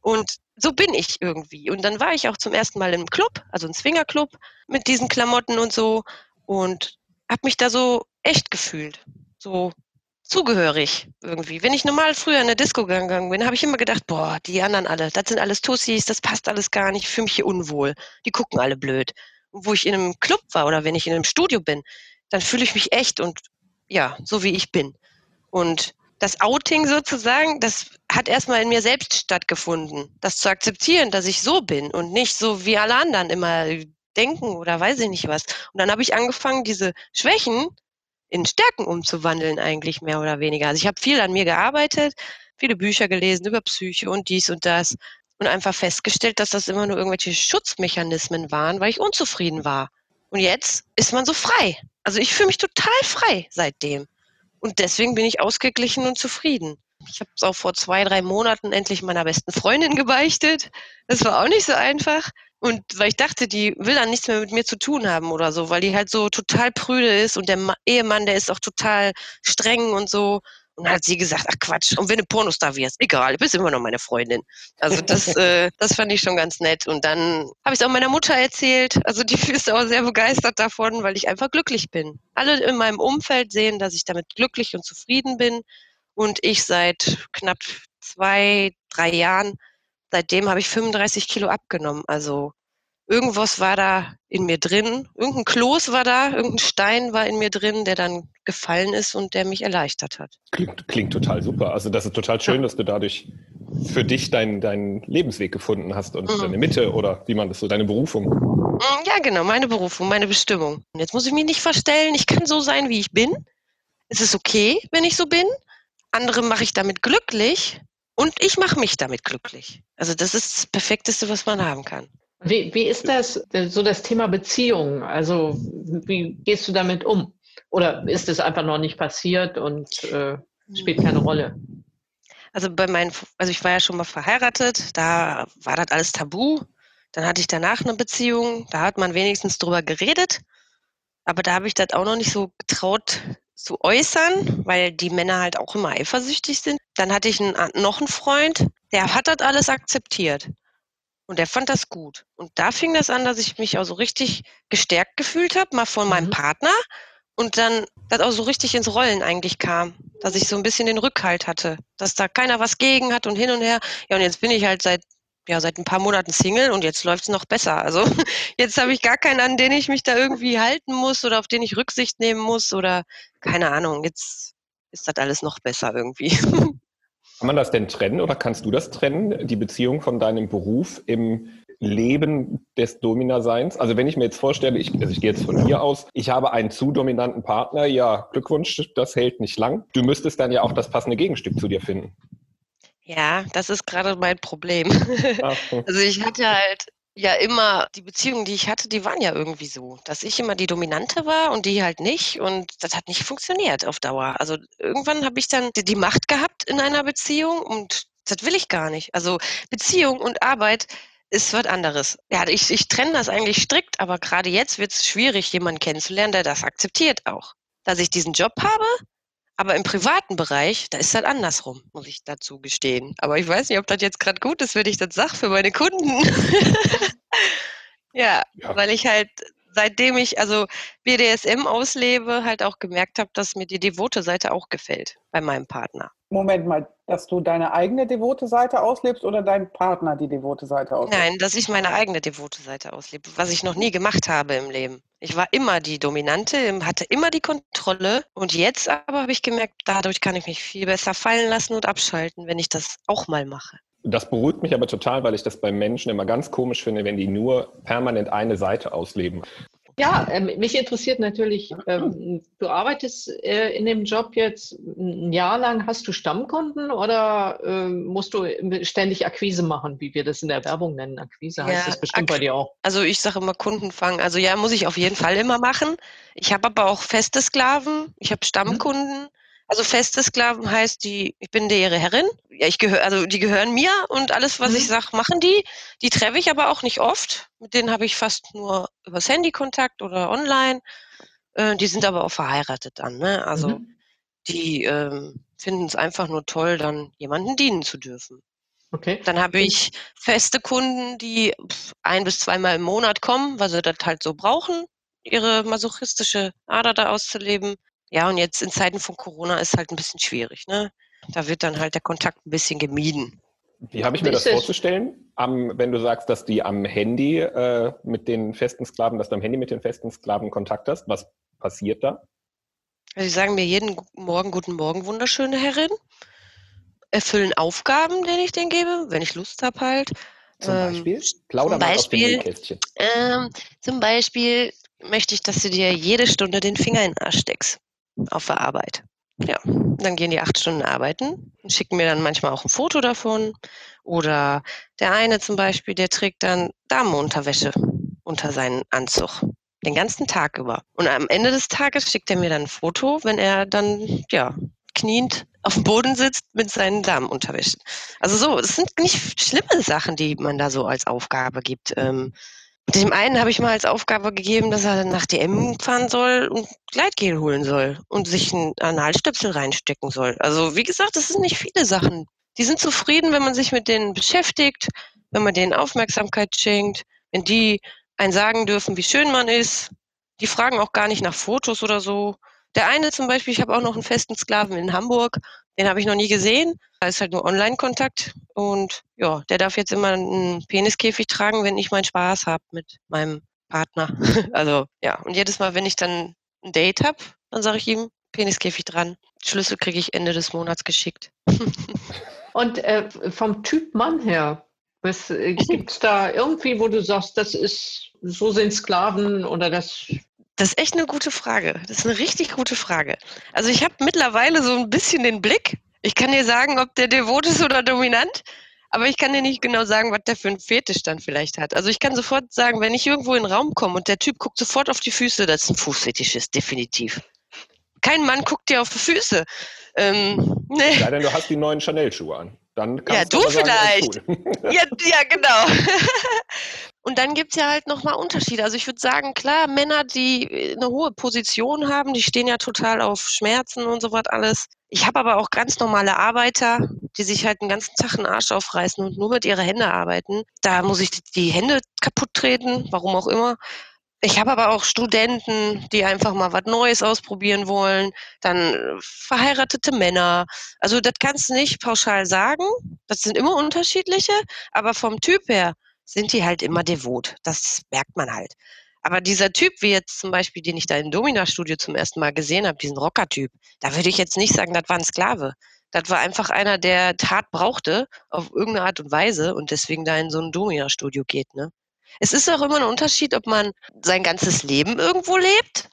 Und so bin ich irgendwie. Und dann war ich auch zum ersten Mal im Club, also im Swingerclub mit diesen Klamotten und so und habe mich da so echt gefühlt. So zugehörig irgendwie. Wenn ich normal früher in der Disco gegangen bin, habe ich immer gedacht, boah, die anderen alle, das sind alles Tussis, das passt alles gar nicht, ich fühle mich hier unwohl. Die gucken alle blöd. Und wo ich in einem Club war oder wenn ich in einem Studio bin, dann fühle ich mich echt und ja, so wie ich bin. Und das Outing sozusagen, das hat erstmal in mir selbst stattgefunden. Das zu akzeptieren, dass ich so bin und nicht so wie alle anderen immer denken oder weiß ich nicht was. Und dann habe ich angefangen, diese Schwächen in Stärken umzuwandeln, eigentlich mehr oder weniger. Also ich habe viel an mir gearbeitet, viele Bücher gelesen über Psyche und dies und das und einfach festgestellt, dass das immer nur irgendwelche Schutzmechanismen waren, weil ich unzufrieden war. Und jetzt ist man so frei. Also ich fühle mich total frei seitdem. Und deswegen bin ich ausgeglichen und zufrieden. Ich habe es auch vor zwei, drei Monaten endlich meiner besten Freundin gebeichtet. Das war auch nicht so einfach. Und weil ich dachte, die will dann nichts mehr mit mir zu tun haben oder so, weil die halt so total prüde ist und der Ehemann, der ist auch total streng und so. Und dann hat sie gesagt, ach Quatsch, und wenn du Pornostar wirst, egal, du bist immer noch meine Freundin. Also das, äh, das fand ich schon ganz nett. Und dann habe ich es auch meiner Mutter erzählt. Also die ist auch sehr begeistert davon, weil ich einfach glücklich bin. Alle in meinem Umfeld sehen, dass ich damit glücklich und zufrieden bin. Und ich seit knapp zwei, drei Jahren seitdem habe ich 35 Kilo abgenommen. Also irgendwas war da in mir drin, irgendein Kloß war da, irgendein Stein war in mir drin, der dann gefallen ist und der mich erleichtert hat. Klingt, klingt total super. Also das ist total schön, ja. dass du dadurch für dich deinen, deinen Lebensweg gefunden hast und mhm. deine Mitte oder wie man das so, deine Berufung. Mhm, ja, genau, meine Berufung, meine Bestimmung. Und jetzt muss ich mich nicht verstellen, ich kann so sein, wie ich bin. Es ist okay, wenn ich so bin. Andere mache ich damit glücklich und ich mache mich damit glücklich. Also das ist das Perfekteste, was man haben kann. Wie, wie ist das, so das Thema Beziehung? Also wie gehst du damit um? Oder ist es einfach noch nicht passiert und äh, spielt keine Rolle? Also bei meinen, also ich war ja schon mal verheiratet, da war das alles tabu. Dann hatte ich danach eine Beziehung, da hat man wenigstens drüber geredet. Aber da habe ich das auch noch nicht so getraut, zu äußern, weil die Männer halt auch immer eifersüchtig sind. Dann hatte ich einen, noch einen Freund, der hat das alles akzeptiert. Und der fand das gut. Und da fing das an, dass ich mich auch so richtig gestärkt gefühlt habe, mal von meinem mhm. Partner. Und dann das auch so richtig ins Rollen eigentlich kam, dass ich so ein bisschen den Rückhalt hatte, dass da keiner was gegen hat und hin und her. Ja, und jetzt bin ich halt seit ja, seit ein paar Monaten Single und jetzt läuft es noch besser. Also jetzt habe ich gar keinen, an den ich mich da irgendwie halten muss oder auf den ich Rücksicht nehmen muss oder keine Ahnung. Jetzt ist das alles noch besser irgendwie. Kann man das denn trennen oder kannst du das trennen, die Beziehung von deinem Beruf im Leben des Domina-Seins? Also wenn ich mir jetzt vorstelle, ich, also ich gehe jetzt von mir aus, ich habe einen zu dominanten Partner, ja, Glückwunsch, das hält nicht lang. Du müsstest dann ja auch das passende Gegenstück zu dir finden. Ja, das ist gerade mein Problem. also ich hatte halt ja immer, die Beziehungen, die ich hatte, die waren ja irgendwie so, dass ich immer die Dominante war und die halt nicht und das hat nicht funktioniert auf Dauer. Also irgendwann habe ich dann die Macht gehabt in einer Beziehung und das will ich gar nicht. Also Beziehung und Arbeit ist was anderes. Ja, ich, ich trenne das eigentlich strikt, aber gerade jetzt wird es schwierig, jemanden kennenzulernen, der das akzeptiert auch. Dass ich diesen Job habe, aber im privaten Bereich, da ist das andersrum, muss ich dazu gestehen. Aber ich weiß nicht, ob das jetzt gerade gut ist, wenn ich das sage für meine Kunden. ja, ja, weil ich halt, seitdem ich also BDSM auslebe, halt auch gemerkt habe, dass mir die devote Seite auch gefällt bei meinem Partner. Moment mal, dass du deine eigene devote Seite auslebst oder dein Partner die devote Seite auslebt? Nein, dass ich meine eigene devote Seite auslebe, was ich noch nie gemacht habe im Leben. Ich war immer die Dominante, hatte immer die Kontrolle und jetzt aber habe ich gemerkt, dadurch kann ich mich viel besser fallen lassen und abschalten, wenn ich das auch mal mache. Das beruhigt mich aber total, weil ich das bei Menschen immer ganz komisch finde, wenn die nur permanent eine Seite ausleben. Ja, äh, mich interessiert natürlich, ähm, du arbeitest äh, in dem Job jetzt ein Jahr lang, hast du Stammkunden oder äh, musst du ständig Akquise machen, wie wir das in der Werbung nennen? Akquise heißt ja, das bestimmt Ak bei dir auch. Also ich sage immer Kunden fangen. Also ja, muss ich auf jeden Fall immer machen. Ich habe aber auch feste Sklaven, ich habe mhm. Stammkunden. Mhm. Also feste Sklaven heißt, die, ich bin ihre Herrin. Ja, ich gehöre, also die gehören mir und alles, was mhm. ich sage, machen die. Die treffe ich aber auch nicht oft. Mit denen habe ich fast nur übers Handy Kontakt oder online. Äh, die sind aber auch verheiratet dann. Ne? Also mhm. die äh, finden es einfach nur toll, dann jemanden dienen zu dürfen. Okay. Dann habe ich feste Kunden, die ein bis zweimal im Monat kommen, weil sie das halt so brauchen, ihre masochistische Ader da auszuleben. Ja, und jetzt in Zeiten von Corona ist halt ein bisschen schwierig. Ne? Da wird dann halt der Kontakt ein bisschen gemieden. Wie habe ich mir das vorzustellen? Am, wenn du sagst, dass die am Handy äh, mit den festen Sklaven, dass du am Handy mit den festen Sklaven Kontakt hast, was passiert da? Also sie sagen mir jeden Morgen, guten Morgen, wunderschöne Herrin. Erfüllen Aufgaben, denen ich denen gebe, wenn ich Lust habe halt. Zum ähm, Beispiel? Plauder zum Beispiel, ähm, zum Beispiel möchte ich, dass du dir jede Stunde den Finger in den Arsch steckst auf der Arbeit. Ja, dann gehen die acht Stunden arbeiten und schicken mir dann manchmal auch ein Foto davon. Oder der eine zum Beispiel, der trägt dann Damenunterwäsche unter seinen Anzug. Den ganzen Tag über. Und am Ende des Tages schickt er mir dann ein Foto, wenn er dann, ja, kniend auf dem Boden sitzt mit seinen Damenunterwäschen. Also so, es sind nicht schlimme Sachen, die man da so als Aufgabe gibt. Ähm, dem einen habe ich mal als Aufgabe gegeben, dass er nach DM fahren soll und Gleitgel holen soll und sich einen Analstöpsel reinstecken soll. Also wie gesagt, das sind nicht viele Sachen. Die sind zufrieden, wenn man sich mit denen beschäftigt, wenn man denen Aufmerksamkeit schenkt, wenn die einen sagen dürfen, wie schön man ist. Die fragen auch gar nicht nach Fotos oder so. Der eine zum Beispiel, ich habe auch noch einen festen Sklaven in Hamburg, den habe ich noch nie gesehen. Da ist halt nur Online-Kontakt. Und ja, der darf jetzt immer einen Peniskäfig tragen, wenn ich meinen Spaß habe mit meinem Partner. also ja, und jedes Mal, wenn ich dann ein Date habe, dann sage ich ihm, Peniskäfig dran. Schlüssel kriege ich Ende des Monats geschickt. und äh, vom Typ Mann her, was äh, gibt es da irgendwie, wo du sagst, das ist, so sind Sklaven oder das das ist echt eine gute Frage. Das ist eine richtig gute Frage. Also ich habe mittlerweile so ein bisschen den Blick. Ich kann dir sagen, ob der devot ist oder dominant, aber ich kann dir nicht genau sagen, was der für einen Fetisch dann vielleicht hat. Also ich kann sofort sagen, wenn ich irgendwo in den Raum komme und der Typ guckt sofort auf die Füße, das ist ein Fußfetisch ist, definitiv. Kein Mann guckt dir auf die Füße. Ähm, nee. Denn du hast die neuen Chanel-Schuhe an. Dann kannst ja, du, du vielleicht. Cool. ja, ja, genau. Und dann gibt es ja halt nochmal Unterschiede. Also ich würde sagen, klar, Männer, die äh, eine hohe Position haben, die stehen ja total auf Schmerzen und so was alles. Ich habe aber auch ganz normale Arbeiter, die sich halt den ganzen Tag einen Arsch aufreißen und nur mit ihren Händen arbeiten. Da muss ich die Hände kaputt treten, warum auch immer. Ich habe aber auch Studenten, die einfach mal was Neues ausprobieren wollen, dann äh, verheiratete Männer. Also das kannst du nicht pauschal sagen. Das sind immer unterschiedliche, aber vom Typ her sind die halt immer devot. Das merkt man halt. Aber dieser Typ, wie jetzt zum Beispiel, den ich da im Domina-Studio zum ersten Mal gesehen habe, diesen Rocker-Typ, da würde ich jetzt nicht sagen, das war ein Sklave. Das war einfach einer, der Tat brauchte, auf irgendeine Art und Weise und deswegen da in so ein Domina-Studio geht. Ne? Es ist auch immer ein Unterschied, ob man sein ganzes Leben irgendwo lebt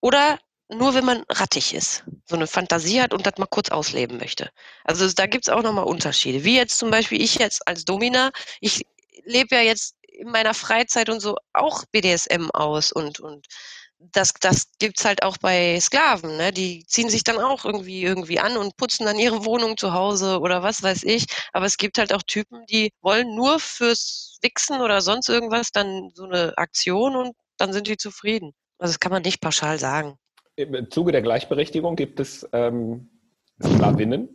oder nur wenn man rattig ist, so eine Fantasie hat und das mal kurz ausleben möchte. Also da gibt es auch nochmal Unterschiede. Wie jetzt zum Beispiel ich jetzt als Domina, ich lebe ja jetzt in meiner Freizeit und so auch BDSM aus und, und das, das gibt's halt auch bei Sklaven, ne? Die ziehen sich dann auch irgendwie irgendwie an und putzen dann ihre Wohnung zu Hause oder was weiß ich. Aber es gibt halt auch Typen, die wollen nur fürs Wichsen oder sonst irgendwas dann so eine Aktion und dann sind die zufrieden. Also das kann man nicht pauschal sagen. Im Zuge der Gleichberechtigung gibt es ähm, Sklavinnen?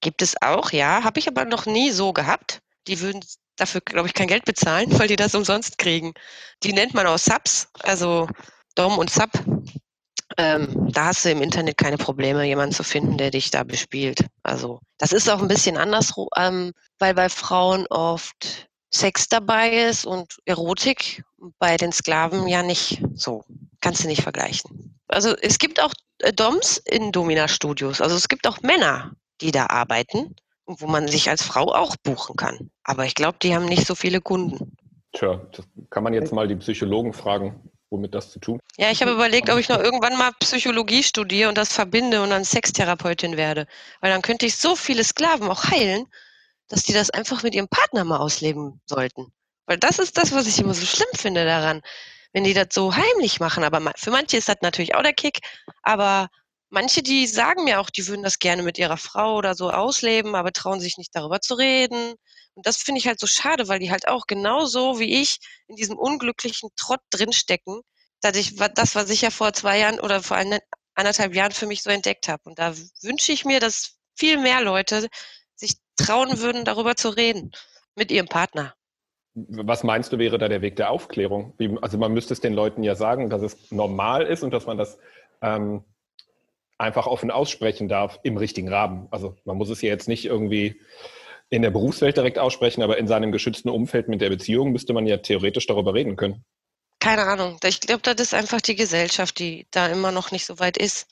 Gibt es auch, ja. Habe ich aber noch nie so gehabt. Die würden dafür, glaube ich, kein Geld bezahlen, weil die das umsonst kriegen. Die nennt man auch Subs, also Dom und Sub. Ähm, da hast du im Internet keine Probleme, jemanden zu finden, der dich da bespielt. Also das ist auch ein bisschen anders, ähm, weil bei Frauen oft Sex dabei ist und Erotik, bei den Sklaven ja nicht so. Kannst du nicht vergleichen. Also es gibt auch äh, Doms in Domina-Studios. Also es gibt auch Männer, die da arbeiten und wo man sich als Frau auch buchen kann. Aber ich glaube, die haben nicht so viele Kunden. Tja, das kann man jetzt mal die Psychologen fragen, womit das zu tun. Ja, ich habe überlegt, ob ich noch irgendwann mal Psychologie studiere und das verbinde und dann Sextherapeutin werde. Weil dann könnte ich so viele Sklaven auch heilen, dass die das einfach mit ihrem Partner mal ausleben sollten. Weil das ist das, was ich immer so schlimm finde daran, wenn die das so heimlich machen. Aber für manche ist das natürlich auch der Kick. Aber manche, die sagen mir auch, die würden das gerne mit ihrer Frau oder so ausleben, aber trauen sich nicht darüber zu reden. Und das finde ich halt so schade, weil die halt auch genauso wie ich in diesem unglücklichen Trott drinstecken, dass ich das, was ich ja vor zwei Jahren oder vor anderthalb Jahren für mich so entdeckt habe. Und da wünsche ich mir, dass viel mehr Leute sich trauen würden, darüber zu reden mit ihrem Partner. Was meinst du, wäre da der Weg der Aufklärung? Also man müsste es den Leuten ja sagen, dass es normal ist und dass man das ähm, einfach offen aussprechen darf im richtigen Rahmen. Also man muss es ja jetzt nicht irgendwie in der Berufswelt direkt aussprechen, aber in seinem geschützten Umfeld mit der Beziehung müsste man ja theoretisch darüber reden können. Keine Ahnung. Ich glaube, das ist einfach die Gesellschaft, die da immer noch nicht so weit ist.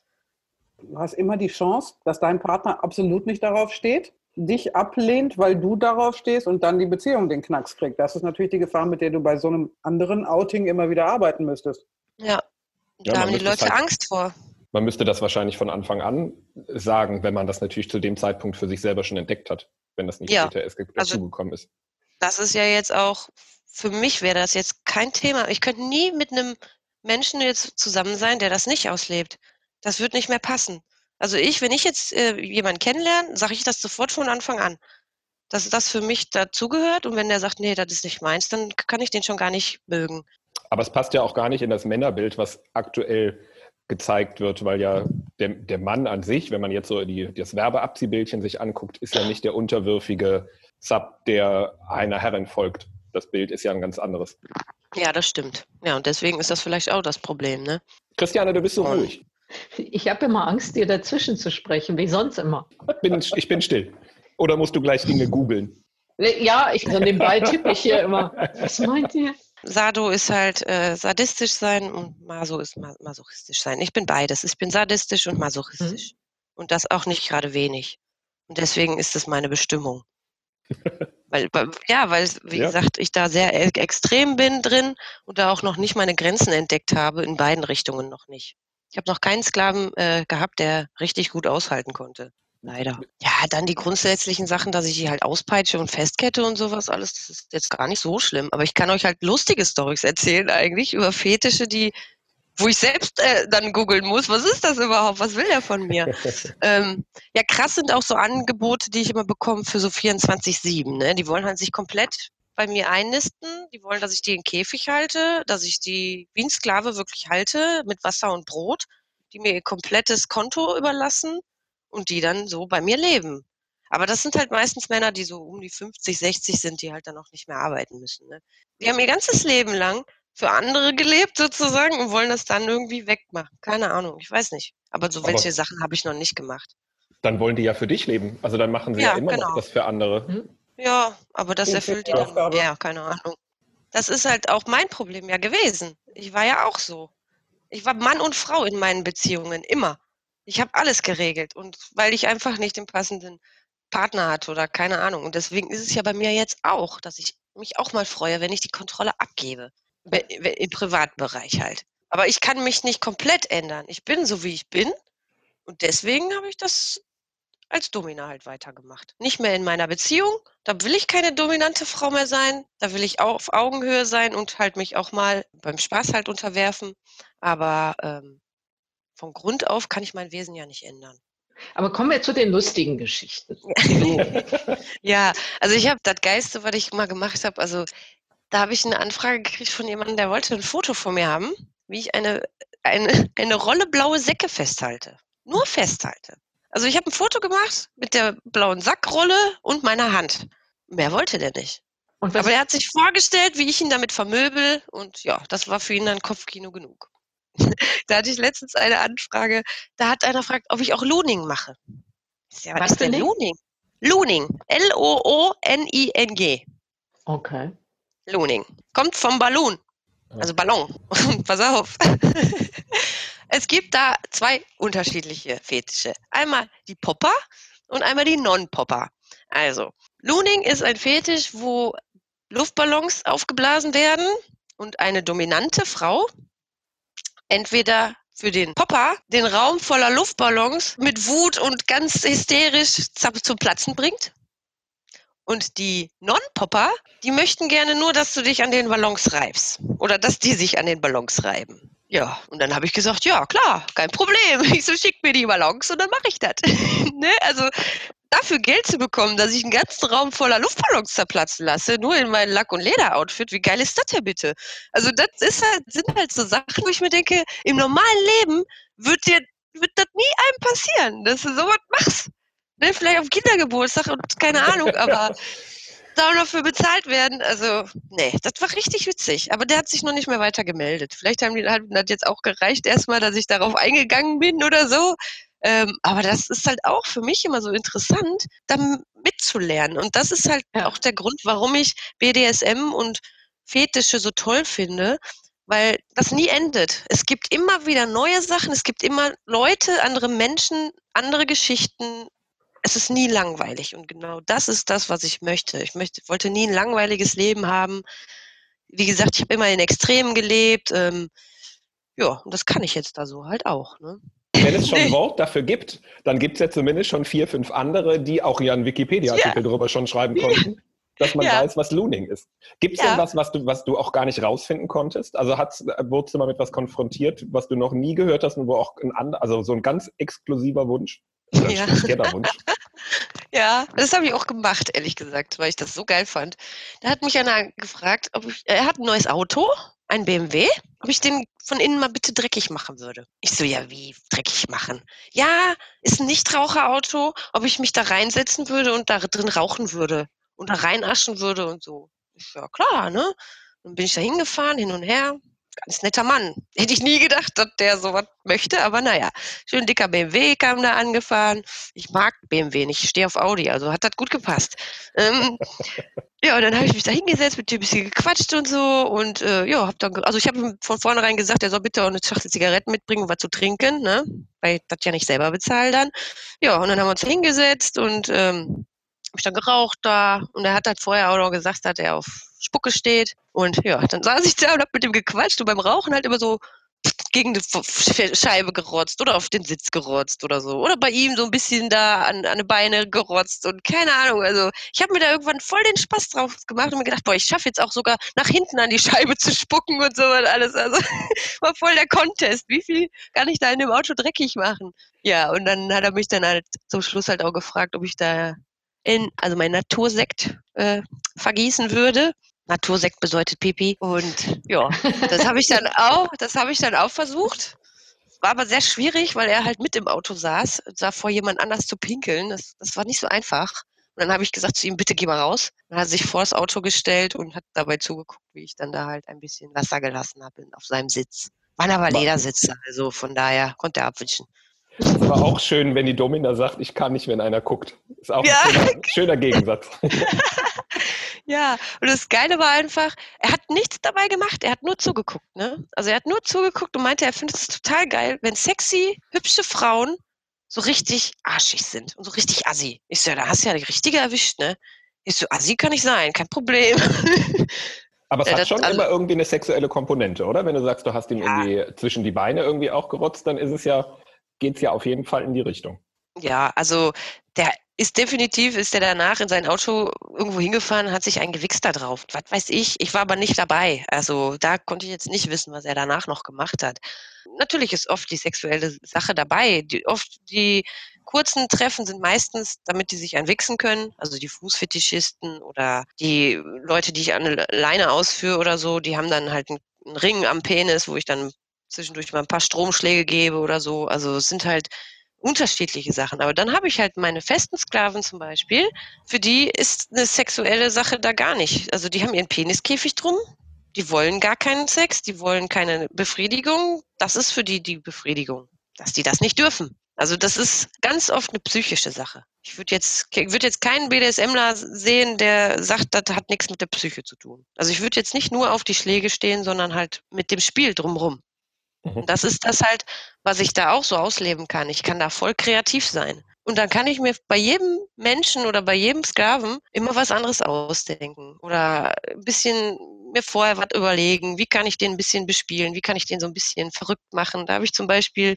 Du hast immer die Chance, dass dein Partner absolut nicht darauf steht, dich ablehnt, weil du darauf stehst und dann die Beziehung den Knacks kriegt. Das ist natürlich die Gefahr, mit der du bei so einem anderen Outing immer wieder arbeiten müsstest. Ja, da ja, haben die Leute halt, Angst vor. Man müsste das wahrscheinlich von Anfang an sagen, wenn man das natürlich zu dem Zeitpunkt für sich selber schon entdeckt hat, wenn das nicht ja, später erst dazugekommen also, ist. Das ist ja jetzt auch, für mich wäre das jetzt kein Thema. Ich könnte nie mit einem Menschen jetzt zusammen sein, der das nicht auslebt. Das wird nicht mehr passen. Also ich, wenn ich jetzt äh, jemanden kennenlerne, sage ich das sofort von Anfang an. Dass das für mich dazugehört und wenn der sagt, nee, das ist nicht meins, dann kann ich den schon gar nicht mögen. Aber es passt ja auch gar nicht in das Männerbild, was aktuell gezeigt wird, weil ja der, der Mann an sich, wenn man jetzt so die, das Werbeabziehbildchen sich anguckt, ist ja nicht der unterwürfige Sub, der einer Herrin folgt. Das Bild ist ja ein ganz anderes. Ja, das stimmt. Ja, und deswegen ist das vielleicht auch das Problem, ne? Christiane, du bist so ruhig. Ich habe immer Angst, dir dazwischen zu sprechen, wie sonst immer. Bin, ich bin still. Oder musst du gleich Dinge googeln? Ja, ich so nebenbei tippe ich hier immer. Was meint ihr? Sado ist halt äh, sadistisch sein und Maso ist ma masochistisch sein. Ich bin beides. Ich bin sadistisch und masochistisch. Mhm. Und das auch nicht gerade wenig. Und deswegen ist es meine Bestimmung. weil, ja, weil, wie ja. gesagt, ich da sehr e-, extrem bin drin und da auch noch nicht meine Grenzen entdeckt habe, in beiden Richtungen noch nicht. Ich habe noch keinen Sklaven äh, gehabt, der richtig gut aushalten konnte. Leider. Ja, dann die grundsätzlichen Sachen, dass ich die halt auspeitsche und festkette und sowas alles, das ist jetzt gar nicht so schlimm. Aber ich kann euch halt lustige Stories erzählen eigentlich über Fetische, die, wo ich selbst äh, dann googeln muss, was ist das überhaupt? Was will der von mir? ähm, ja, krass sind auch so Angebote, die ich immer bekomme für so 24-7. Ne? Die wollen halt sich komplett bei mir einnisten. Die wollen, dass ich die in Käfig halte, dass ich die wie ein Sklave wirklich halte mit Wasser und Brot, die mir ihr komplettes Konto überlassen und die dann so bei mir leben. Aber das sind halt meistens Männer, die so um die 50, 60 sind, die halt dann auch nicht mehr arbeiten müssen. Ne? Die haben ihr ganzes Leben lang für andere gelebt sozusagen und wollen das dann irgendwie wegmachen. Keine Ahnung, ich weiß nicht. Aber so Aber welche Sachen habe ich noch nicht gemacht. Dann wollen die ja für dich leben. Also dann machen sie ja, ja immer genau. noch das für andere. Hm? Ja, aber das erfüllt die dann. Ja, keine Ahnung. Das ist halt auch mein Problem ja gewesen. Ich war ja auch so. Ich war Mann und Frau in meinen Beziehungen, immer. Ich habe alles geregelt und weil ich einfach nicht den passenden Partner hatte oder keine Ahnung. Und deswegen ist es ja bei mir jetzt auch, dass ich mich auch mal freue, wenn ich die Kontrolle abgebe. Im Privatbereich halt. Aber ich kann mich nicht komplett ändern. Ich bin so, wie ich bin. Und deswegen habe ich das als Domina halt weitergemacht. Nicht mehr in meiner Beziehung. Da will ich keine dominante Frau mehr sein. Da will ich auch auf Augenhöhe sein und halt mich auch mal beim Spaß halt unterwerfen. Aber ähm, von Grund auf kann ich mein Wesen ja nicht ändern. Aber kommen wir zu den lustigen Geschichten. ja, also ich habe das Geiste, was ich mal gemacht habe, also da habe ich eine Anfrage gekriegt von jemandem, der wollte ein Foto von mir haben, wie ich eine, eine, eine Rolle blaue Säcke festhalte. Nur festhalte. Also ich habe ein Foto gemacht mit der blauen Sackrolle und meiner Hand. Mehr wollte der nicht. Aber er hat sich vorgestellt, wie ich ihn damit vermöbel und ja, das war für ihn dann Kopfkino genug. da hatte ich letztens eine Anfrage, da hat einer gefragt, ob ich auch Looning mache. Ja, was, was ist denn Looning? Looning. L-O-O-N-I-N-G. Okay. Looning. Kommt vom Ballon. Also Ballon. Pass auf. Es gibt da zwei unterschiedliche Fetische. Einmal die Popper und einmal die Non-Popper. Also, Looning ist ein Fetisch, wo Luftballons aufgeblasen werden und eine dominante Frau entweder für den Popper den Raum voller Luftballons mit Wut und ganz hysterisch zum Platzen bringt. Und die Non-Popper, die möchten gerne nur, dass du dich an den Ballons reibst. Oder dass die sich an den Ballons reiben. Ja, und dann habe ich gesagt, ja, klar, kein Problem. Ich so, schick mir die Ballons und dann mache ich das. ne? Also dafür Geld zu bekommen, dass ich einen ganzen Raum voller Luftballons zerplatzen lasse, nur in mein Lack- und Leder-Outfit, wie geil ist das denn bitte? Also das ist halt, sind halt so Sachen, wo ich mir denke, im normalen Leben wird dir wird das nie einem passieren, dass du sowas machst. Ne, vielleicht auf Kindergeburtstag und keine Ahnung, aber da noch für bezahlt werden. Also, nee, das war richtig witzig. Aber der hat sich noch nicht mehr weiter gemeldet. Vielleicht haben die hat das jetzt auch gereicht, erstmal, dass ich darauf eingegangen bin oder so. Ähm, aber das ist halt auch für mich immer so interessant, da mitzulernen. Und das ist halt ja. auch der Grund, warum ich BDSM und Fetische so toll finde, weil das nie endet. Es gibt immer wieder neue Sachen, es gibt immer Leute, andere Menschen, andere Geschichten. Es ist nie langweilig und genau das ist das, was ich möchte. Ich möchte, wollte nie ein langweiliges Leben haben. Wie gesagt, ich habe immer in Extremen gelebt. Ähm, ja, und das kann ich jetzt da so halt auch. Ne? Wenn es schon ein Wort dafür gibt, dann gibt es ja zumindest schon vier, fünf andere, die auch ihren Wikipedia-Artikel ja. darüber schon schreiben konnten, dass man ja. weiß, was Looning ist. Gibt es ja. denn was, was du, was du auch gar nicht rausfinden konntest? Also hat, wurdest du mal mit was konfrontiert, was du noch nie gehört hast und wo auch ein anderer, also so ein ganz exklusiver Wunsch? Oder ja. Wunsch? ja, das habe ich auch gemacht, ehrlich gesagt, weil ich das so geil fand. Da hat mich einer gefragt, ob ich, er hat ein neues Auto ein BMW, ob ich den von innen mal bitte dreckig machen würde. Ich so, ja, wie dreckig machen? Ja, ist ein Nichtraucherauto, ob ich mich da reinsetzen würde und da drin rauchen würde und da reinaschen würde und so. Ich, ja, klar, ne? Dann bin ich da hingefahren, hin und her, ganz netter Mann. Hätte ich nie gedacht, dass der sowas möchte, aber naja. Schön dicker BMW kam da angefahren. Ich mag BMW nicht, ich stehe auf Audi, also hat das gut gepasst. Ähm, ja, und dann habe ich mich da hingesetzt, mit dem ein bisschen gequatscht und so und äh, ja, hab dann, also ich habe ihm von vornherein gesagt, er soll bitte auch eine Schachtel Zigaretten mitbringen und was zu trinken, ne? Weil ich das ja nicht selber bezahle dann. Ja, und dann haben wir uns hingesetzt und ähm, habe ich dann geraucht da und er hat halt vorher auch noch gesagt, dass er auf Spucke steht. Und ja, dann saß ich da und hab mit ihm gequatscht und beim Rauchen halt immer so gegen die Scheibe gerotzt oder auf den Sitz gerotzt oder so. Oder bei ihm so ein bisschen da an, an die Beine gerotzt und keine Ahnung. Also ich habe mir da irgendwann voll den Spaß drauf gemacht und mir gedacht, boah, ich schaffe jetzt auch sogar nach hinten an die Scheibe zu spucken und so und alles. Also war voll der Contest. Wie viel kann ich da in dem Auto dreckig machen? Ja, und dann hat er mich dann halt zum Schluss halt auch gefragt, ob ich da in, also mein Natursekt äh, vergießen würde. Natursekt bedeutet Pipi. Und ja, das habe ich dann auch, das habe ich dann auch versucht. War aber sehr schwierig, weil er halt mit im Auto saß, sah vor jemand anders zu pinkeln. Das, das war nicht so einfach. Und dann habe ich gesagt zu ihm, bitte geh mal raus. Dann hat er sich vor das Auto gestellt und hat dabei zugeguckt, wie ich dann da halt ein bisschen Wasser gelassen habe auf seinem Sitz. Waren aber Ledersitze, also von daher konnte er abwischen. Es war auch schön, wenn die Domina sagt, ich kann nicht, wenn einer guckt. Ist auch ja. ein schöner, schöner Gegensatz. ja, und das Geile war einfach, er hat nichts dabei gemacht, er hat nur zugeguckt. Ne? Also er hat nur zugeguckt und meinte, er findet es total geil, wenn sexy, hübsche Frauen so richtig arschig sind und so richtig assi. Ich so, ja, da hast du ja die richtige erwischt, ne? Ich so, assi kann ich sein, kein Problem. Aber es ja, hat schon also, immer irgendwie eine sexuelle Komponente, oder? Wenn du sagst, du hast ihn ja. irgendwie zwischen die Beine irgendwie auch gerotzt, dann ist es ja geht es ja auf jeden Fall in die Richtung. Ja, also der ist definitiv, ist der danach in sein Auto irgendwo hingefahren, hat sich ein Gewichs da drauf. Was weiß ich. Ich war aber nicht dabei. Also da konnte ich jetzt nicht wissen, was er danach noch gemacht hat. Natürlich ist oft die sexuelle Sache dabei. Die, oft die kurzen Treffen sind meistens, damit die sich einwichsen können. Also die Fußfetischisten oder die Leute, die ich an Leine ausführe oder so, die haben dann halt einen Ring am Penis, wo ich dann zwischendurch mal ein paar Stromschläge gebe oder so. Also es sind halt unterschiedliche Sachen. Aber dann habe ich halt meine festen Sklaven zum Beispiel, für die ist eine sexuelle Sache da gar nicht. Also die haben ihren Peniskäfig drum, die wollen gar keinen Sex, die wollen keine Befriedigung. Das ist für die die Befriedigung, dass die das nicht dürfen. Also das ist ganz oft eine psychische Sache. Ich würde jetzt, würd jetzt keinen BDSMler sehen, der sagt, das hat nichts mit der Psyche zu tun. Also ich würde jetzt nicht nur auf die Schläge stehen, sondern halt mit dem Spiel drumherum. Mhm. Das ist das halt, was ich da auch so ausleben kann. Ich kann da voll kreativ sein. Und dann kann ich mir bei jedem Menschen oder bei jedem Sklaven immer was anderes ausdenken oder ein bisschen mir vorher was überlegen, wie kann ich den ein bisschen bespielen, wie kann ich den so ein bisschen verrückt machen. Da habe ich zum Beispiel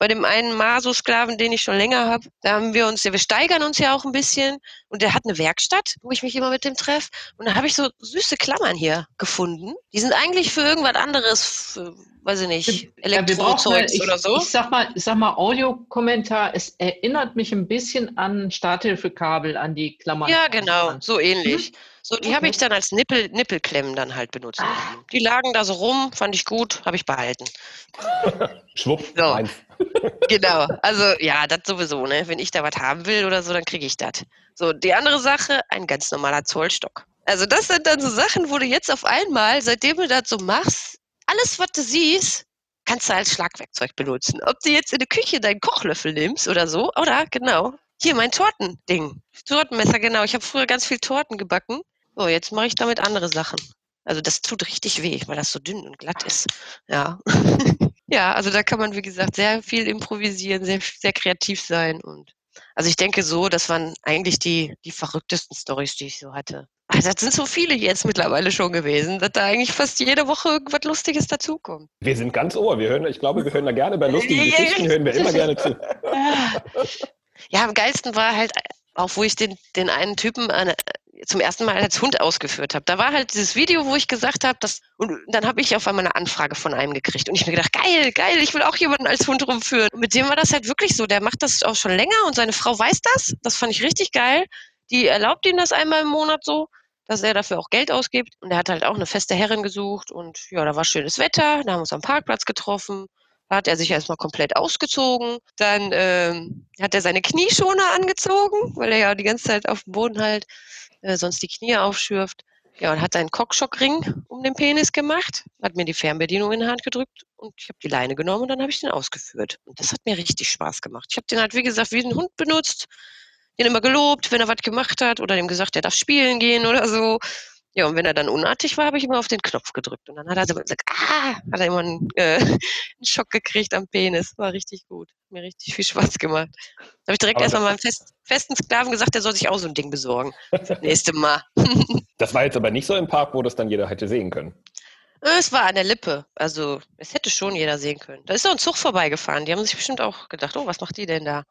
bei dem einen Maso-Sklaven, den ich schon länger habe, da haben wir uns, ja, wir steigern uns ja auch ein bisschen und der hat eine Werkstatt, wo ich mich immer mit dem treffe und da habe ich so süße Klammern hier gefunden. Die sind eigentlich für irgendwas anderes, für, weiß ich nicht, Elektrozeugs ja, oder so. Ich sag mal, ich sag mal Audiokommentar, es erinnert mich ein bisschen an Starthilfekabel, an die Klammern. Ja, genau, so ähnlich. Mhm. So, die okay. habe ich dann als Nippel, Nippelklemmen dann halt benutzt. Ah. Die lagen da so rum, fand ich gut, habe ich behalten. Schwupp, so. genau, also ja, das sowieso, ne? Wenn ich da was haben will oder so, dann kriege ich das. So, die andere Sache, ein ganz normaler Zollstock. Also das sind dann so Sachen, wo du jetzt auf einmal, seitdem du das so machst, alles, was du siehst, kannst du als Schlagwerkzeug benutzen. Ob du jetzt in der Küche deinen Kochlöffel nimmst oder so, oder genau. Hier mein Tortending. Tortenmesser, genau. Ich habe früher ganz viel Torten gebacken. So, jetzt mache ich damit andere Sachen. Also das tut richtig weh, weil das so dünn und glatt ist. Ja. ja, also da kann man, wie gesagt, sehr viel improvisieren, sehr, sehr kreativ sein. Und also ich denke so, das waren eigentlich die, die verrücktesten Stories, die ich so hatte. Also das sind so viele jetzt mittlerweile schon gewesen, dass da eigentlich fast jede Woche irgendwas Lustiges dazukommt. Wir sind ganz ohr. Wir hören, ich glaube, wir hören da gerne bei lustigen Geschichten, hören wir immer gerne zu. Ja, am geilsten war halt auch, wo ich den, den einen Typen eine, zum ersten Mal als Hund ausgeführt habe. Da war halt dieses Video, wo ich gesagt habe, dass und dann habe ich auf einmal eine Anfrage von einem gekriegt und ich mir gedacht, geil, geil, ich will auch jemanden als Hund rumführen. Und mit dem war das halt wirklich so. Der macht das auch schon länger und seine Frau weiß das. Das fand ich richtig geil. Die erlaubt ihm das einmal im Monat so, dass er dafür auch Geld ausgibt. Und er hat halt auch eine feste Herrin gesucht und ja, da war schönes Wetter. Da haben wir uns am Parkplatz getroffen. Da hat er sich erstmal komplett ausgezogen. Dann ähm, hat er seine Knieschoner angezogen, weil er ja die ganze Zeit auf dem Boden halt äh, sonst die Knie aufschürft. Ja, und hat einen Cockshockring um den Penis gemacht, hat mir die Fernbedienung in die Hand gedrückt und ich habe die Leine genommen und dann habe ich den ausgeführt. Und das hat mir richtig Spaß gemacht. Ich habe den halt, wie gesagt, wie ein Hund benutzt, den immer gelobt, wenn er was gemacht hat oder dem gesagt, er darf spielen gehen oder so. Ja, und wenn er dann unartig war, habe ich immer auf den Knopf gedrückt. Und dann hat er so gesagt, ah, hat er immer einen, äh, einen Schock gekriegt am Penis. War richtig gut. Hat mir richtig viel Spaß gemacht. Da habe ich direkt erstmal meinem fest, festen Sklaven gesagt, der soll sich auch so ein Ding besorgen. nächste Mal. das war jetzt aber nicht so im Park, wo das dann jeder hätte sehen können. Es war an der Lippe. Also, es hätte schon jeder sehen können. Da ist so ein Zug vorbeigefahren. Die haben sich bestimmt auch gedacht, oh, was macht die denn da?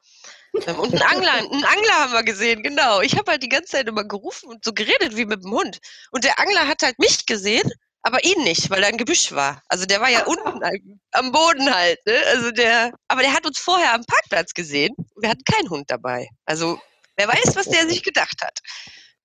Und einen Angler, einen Angler haben wir gesehen, genau. Ich habe halt die ganze Zeit immer gerufen und so geredet wie mit dem Hund. Und der Angler hat halt mich gesehen, aber ihn nicht, weil da ein Gebüsch war. Also der war ja unten am Boden halt. Ne? Also der, aber der hat uns vorher am Parkplatz gesehen. Wir hatten keinen Hund dabei. Also wer weiß, was der sich gedacht hat.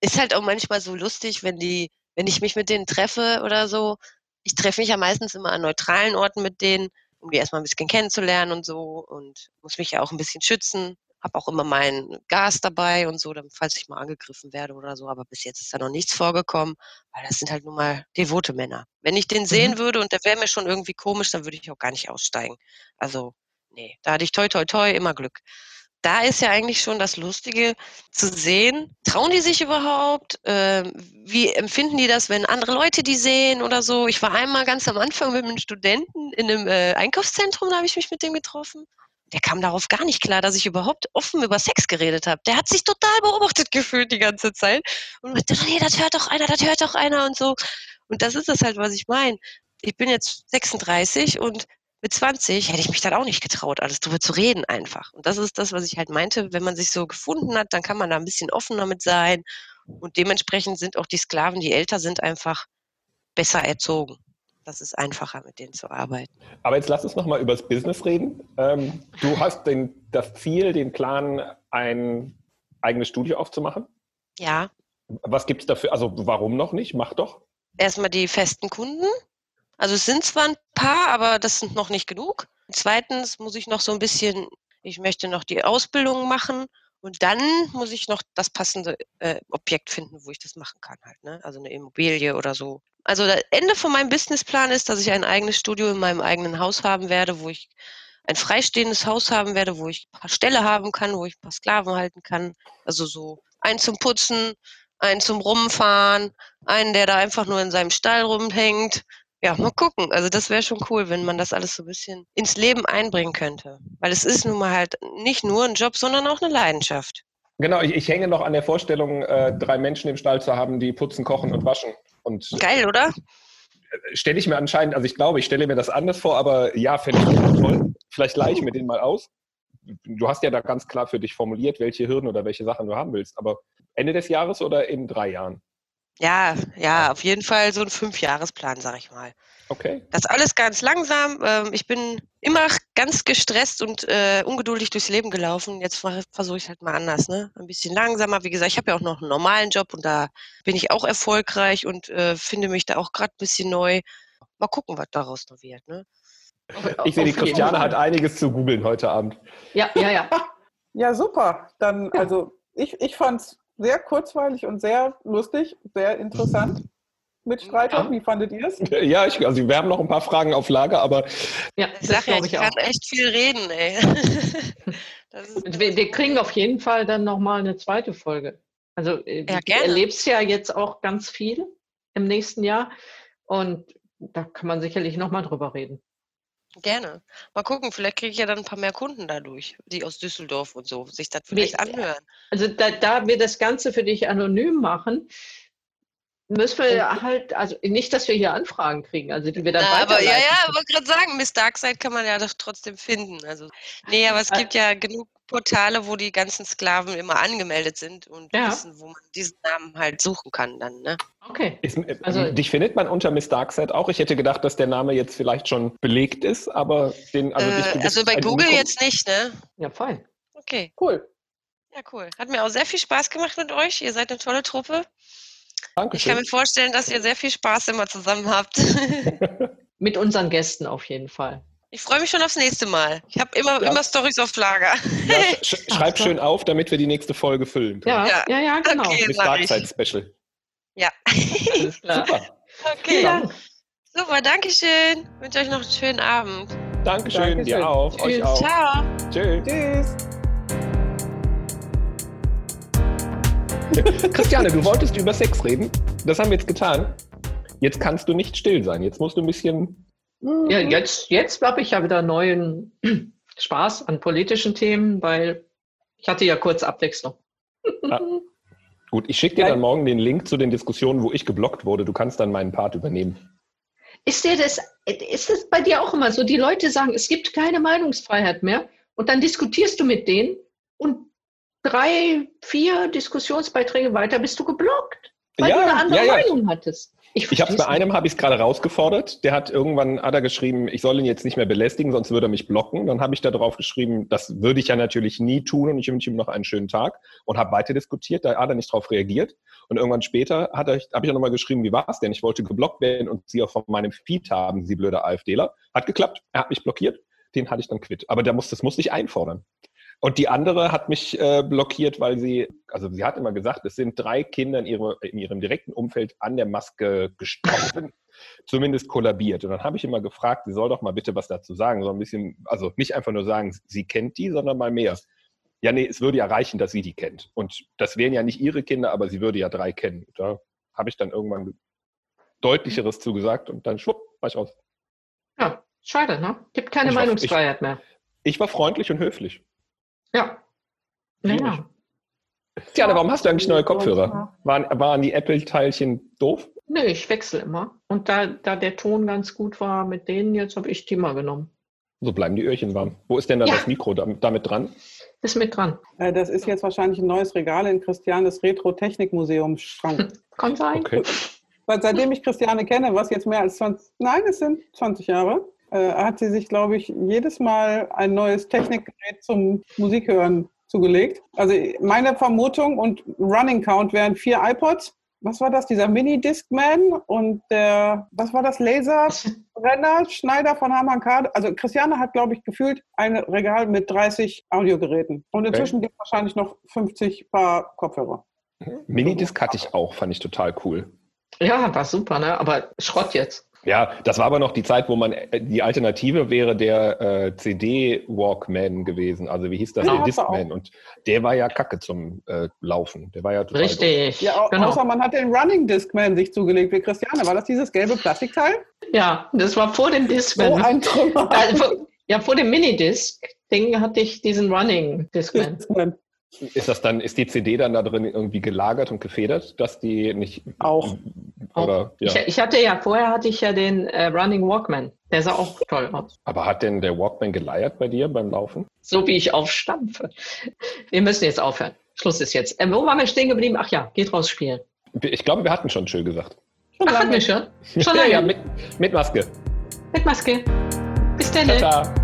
Ist halt auch manchmal so lustig, wenn die, wenn ich mich mit denen treffe oder so. Ich treffe mich ja meistens immer an neutralen Orten mit denen, um die erstmal ein bisschen kennenzulernen und so und muss mich ja auch ein bisschen schützen habe auch immer mein Gas dabei und so, dann, falls ich mal angegriffen werde oder so. Aber bis jetzt ist da noch nichts vorgekommen, weil das sind halt nun mal devote Männer. Wenn ich den sehen mhm. würde und der wäre mir schon irgendwie komisch, dann würde ich auch gar nicht aussteigen. Also, nee, da hatte ich toi toi toi immer Glück. Da ist ja eigentlich schon das Lustige zu sehen, trauen die sich überhaupt? Äh, wie empfinden die das, wenn andere Leute die sehen oder so? Ich war einmal ganz am Anfang mit einem Studenten in einem äh, Einkaufszentrum, da habe ich mich mit dem getroffen der kam darauf gar nicht klar, dass ich überhaupt offen über Sex geredet habe. Der hat sich total beobachtet gefühlt die ganze Zeit und meinte, nee, das hört doch einer, das hört doch einer und so. Und das ist es halt, was ich meine. Ich bin jetzt 36 und mit 20 hätte ich mich dann auch nicht getraut, alles drüber zu reden einfach. Und das ist das, was ich halt meinte, wenn man sich so gefunden hat, dann kann man da ein bisschen offener mit sein. Und dementsprechend sind auch die Sklaven, die älter sind, einfach besser erzogen das ist einfacher, mit denen zu arbeiten. Aber jetzt lass uns nochmal über das Business reden. Ähm, du hast den, das Ziel, den Plan, ein eigenes Studio aufzumachen? Ja. Was gibt es dafür? Also warum noch nicht? Mach doch. Erstmal die festen Kunden. Also es sind zwar ein paar, aber das sind noch nicht genug. Zweitens muss ich noch so ein bisschen, ich möchte noch die Ausbildung machen und dann muss ich noch das passende äh, Objekt finden, wo ich das machen kann halt. Ne? Also eine Immobilie oder so. Also das Ende von meinem Businessplan ist, dass ich ein eigenes Studio in meinem eigenen Haus haben werde, wo ich ein freistehendes Haus haben werde, wo ich ein paar Ställe haben kann, wo ich ein paar Sklaven halten kann. Also so einen zum Putzen, einen zum Rumfahren, einen, der da einfach nur in seinem Stall rumhängt. ja, mal gucken. Also das wäre schon cool, wenn man das alles so ein bisschen ins Leben einbringen könnte. Weil es ist nun mal halt nicht nur ein Job, sondern auch eine Leidenschaft. Genau, ich, ich hänge noch an der Vorstellung, äh, drei Menschen im Stall zu haben, die putzen, kochen und waschen. Und Geil, oder? stelle ich mir anscheinend, also ich glaube, ich stelle mir das anders vor, aber ja, fände ich toll. Vielleicht ich mir den mal aus. Du hast ja da ganz klar für dich formuliert, welche Hürden oder welche Sachen du haben willst. Aber Ende des Jahres oder in drei Jahren? Ja, ja, auf jeden Fall so ein Fünfjahresplan, sag ich mal. Okay. Das alles ganz langsam. Ähm, ich bin immer ganz gestresst und äh, ungeduldig durchs Leben gelaufen. Jetzt versuche ich halt mal anders, ne? Ein bisschen langsamer. Wie gesagt, ich habe ja auch noch einen normalen Job und da bin ich auch erfolgreich und äh, finde mich da auch gerade ein bisschen neu. Mal gucken, was daraus noch wird, ne? Ich sehe, die Christiane hat einiges zu googeln heute Abend. Ja, ja, ja. Ja, super. Dann, also ich, ich fand es sehr kurzweilig und sehr lustig, sehr interessant. Mitstreiter, Ja. wie fandet ihr es? Ja, ich, also wir haben noch ein paar Fragen auf Lager, aber ja Ich das sag ja, glaube ich ich kann auch. echt viel reden, ey. das ist, Und Wir, wir kriegen auf jeden Fall dann nochmal eine zweite Folge. Also äh, Ja, du erlebst ja jetzt auch ganz viel im nächsten Jahr und da kann man sicherlich nochmal drüber reden. gerne. Mal gucken, vielleicht kriege ich ja dann ein paar mehr Kunden dadurch, die aus Düsseldorf und so sich das vielleicht anhören. Also da, da wir das Ganze für dich anonym machen, müssen wir halt, also nicht, dass wir hier Anfragen kriegen, also die wir dann Na, aber ja, ja, wollte gerade sagen, Miss Darkside kann man ja doch trotzdem finden. Also, nee, aber es gibt ja genug Portale, wo die ganzen Sklaven immer angemeldet sind und Ja. wissen, wo man diesen Namen halt suchen kann dann, ne? Okay. ist, äh, Also- dich findet man unter Miss Darkseid auch. Ich hätte gedacht, dass der Name jetzt vielleicht schon belegt ist, aber den, also, äh, also bei Google Unikum. jetzt nicht, ne? Ja, fein. Okay, Cool. ja, cool. Hat mir auch sehr viel Spaß gemacht mit euch. Ihr seid eine tolle Truppe. Ich kann Dankeschön. mir vorstellen, dass ihr sehr viel Spaß immer zusammen habt. Mit unseren Gästen auf jeden Fall. Ich freue mich schon aufs nächste Mal. Ich habe immer, Ja. immer Stories auf Lager. Ja, sch schreib schön auf, damit wir die nächste Folge füllen können. Ja, ja, Ja. ja, genau. Okay. Miss sag ich. Darkseid Special. Ja. Alles klar. Super. Okay, Vielen Dank. super, danke schön. Wünsche euch noch einen schönen Abend. Dankeschön, Dankeschön. dir auch. Euch Tschüss. auch. Ciao. Tschüss. Tschüss. Christiane, du wolltest über Sex reden. Das haben wir jetzt getan. Jetzt kannst du nicht still sein. Jetzt musst du ein bisschen. Ja, jetzt, jetzt habe ich ja wieder neuen Spaß an politischen Themen, weil ich hatte ja kurz Abwechslung. Ah. Gut, ich schicke dir dann morgen den Link zu den Diskussionen, wo ich geblockt wurde. Du kannst dann meinen Part übernehmen. Ist dir das, ist das bei dir auch immer so? Die Leute sagen, es gibt keine Meinungsfreiheit mehr und dann diskutierst du mit denen und drei, vier Diskussionsbeiträge weiter bist du geblockt, weil Ja, du eine andere ja, ja. Meinung hattest. Ich habe versteh's bei einem habe ich es gerade rausgefordert. Der hat irgendwann hat er geschrieben, ich soll ihn jetzt nicht mehr belästigen, sonst würde er mich blocken. Dann habe ich da drauf geschrieben, das würde ich ja natürlich nie tun und ich wünsche ihm noch einen schönen Tag und habe weiter diskutiert. Da hat er nicht drauf reagiert. Und irgendwann später hat er, habe ich auch nochmal geschrieben, wie war es denn? Ich wollte geblockt werden und sie auch von meinem Feed haben, sie blöde AfDler. Hat geklappt. Er hat mich blockiert. Den hatte ich dann quitt. Aber der muss, das musste ich einfordern. Und die andere hat mich äh, blockiert, weil sie, also sie hat immer gesagt, es sind drei Kinder in, ihre, in ihrem direkten Umfeld an der Maske gestorben, zumindest kollabiert. Und dann habe ich immer gefragt, sie soll doch mal bitte was dazu sagen, so ein bisschen, also nicht einfach nur sagen, sie kennt die, sondern mal mehr. Ja, nee, es würde ja reichen, dass sie die kennt. Und das wären ja nicht ihre Kinder, aber sie würde ja drei kennen. Da habe ich dann irgendwann deutlicheres zugesagt und dann schwupp, war ich raus. Ja, schade, ne? Gibt keine Ich war- Meinungsfreiheit mehr. Ich war freundlich und höflich. Ja. Schwierig. Ja. Tiana, warum hast du eigentlich neue Kopfhörer? Waren, waren die Apple-Teilchen doof? Nö, ich wechsle immer. Und da, da der Ton ganz gut war mit denen, jetzt habe ich die mal genommen. So bleiben die Öhrchen warm. Wo ist denn da Ja. das Mikro damit, damit dran? Ist mit dran. Äh, Das ist jetzt wahrscheinlich ein neues Regal in Christianes Retro-Technik-Museum-Schrank. Kann sein. Okay. Weil seitdem ich Christiane kenne, was jetzt mehr als 20, nein, es sind 20 Jahre, äh, hat sie sich, glaube ich, jedes Mal ein neues Technikgerät zum Musikhören zugelegt. Also meine Vermutung und Running Count wären vier iPods. Was war das? Dieser Mini-Discman und der, was war das? Laserbrenner, Schneider von Harman Kardon. Also Christiane hat, glaube ich, gefühlt ein Regal mit 30 Audiogeräten. Und inzwischen gibt es wahrscheinlich noch 50 Paar Kopfhörer. Minidisc hatte ich auch, fand ich total cool. Ja, war super, ne? Aber Schrott jetzt. Ja, das war aber noch die Zeit, wo man äh, die Alternative wäre der äh, CD-Walkman gewesen. Also wie hieß das? Ja, der. Discman. Und der war ja kacke zum äh, Laufen. Der war ja total doof. Richtig. Ja, au genau. außer man hat den Running Discman sich zugelegt wie Christiane. War das dieses gelbe Plastikteil? Ja, das war vor dem Discman. So ein Trümmer. Also, ja, vor dem Minidisc-Ding hatte ich diesen Running Discman. Ist das dann, ist die CD dann da drin irgendwie gelagert und gefedert, dass die nicht Auch. oder ja. Ich, ich hatte ja, vorher hatte ich ja den äh, Running Walkman. Der sah auch toll aus. Aber hat denn der Walkman geleiert bei dir beim Laufen? So wie ich aufstampfe. Wir müssen jetzt aufhören. Schluss ist jetzt. Äh, wo waren wir stehen geblieben? Ach ja, geht raus spielen. Ich glaube, wir hatten schon schön gesagt. Schon Ach, hatten wir schon? Schon lange. ja, mit, mit Maske. Mit Maske. Bis dann. Tata.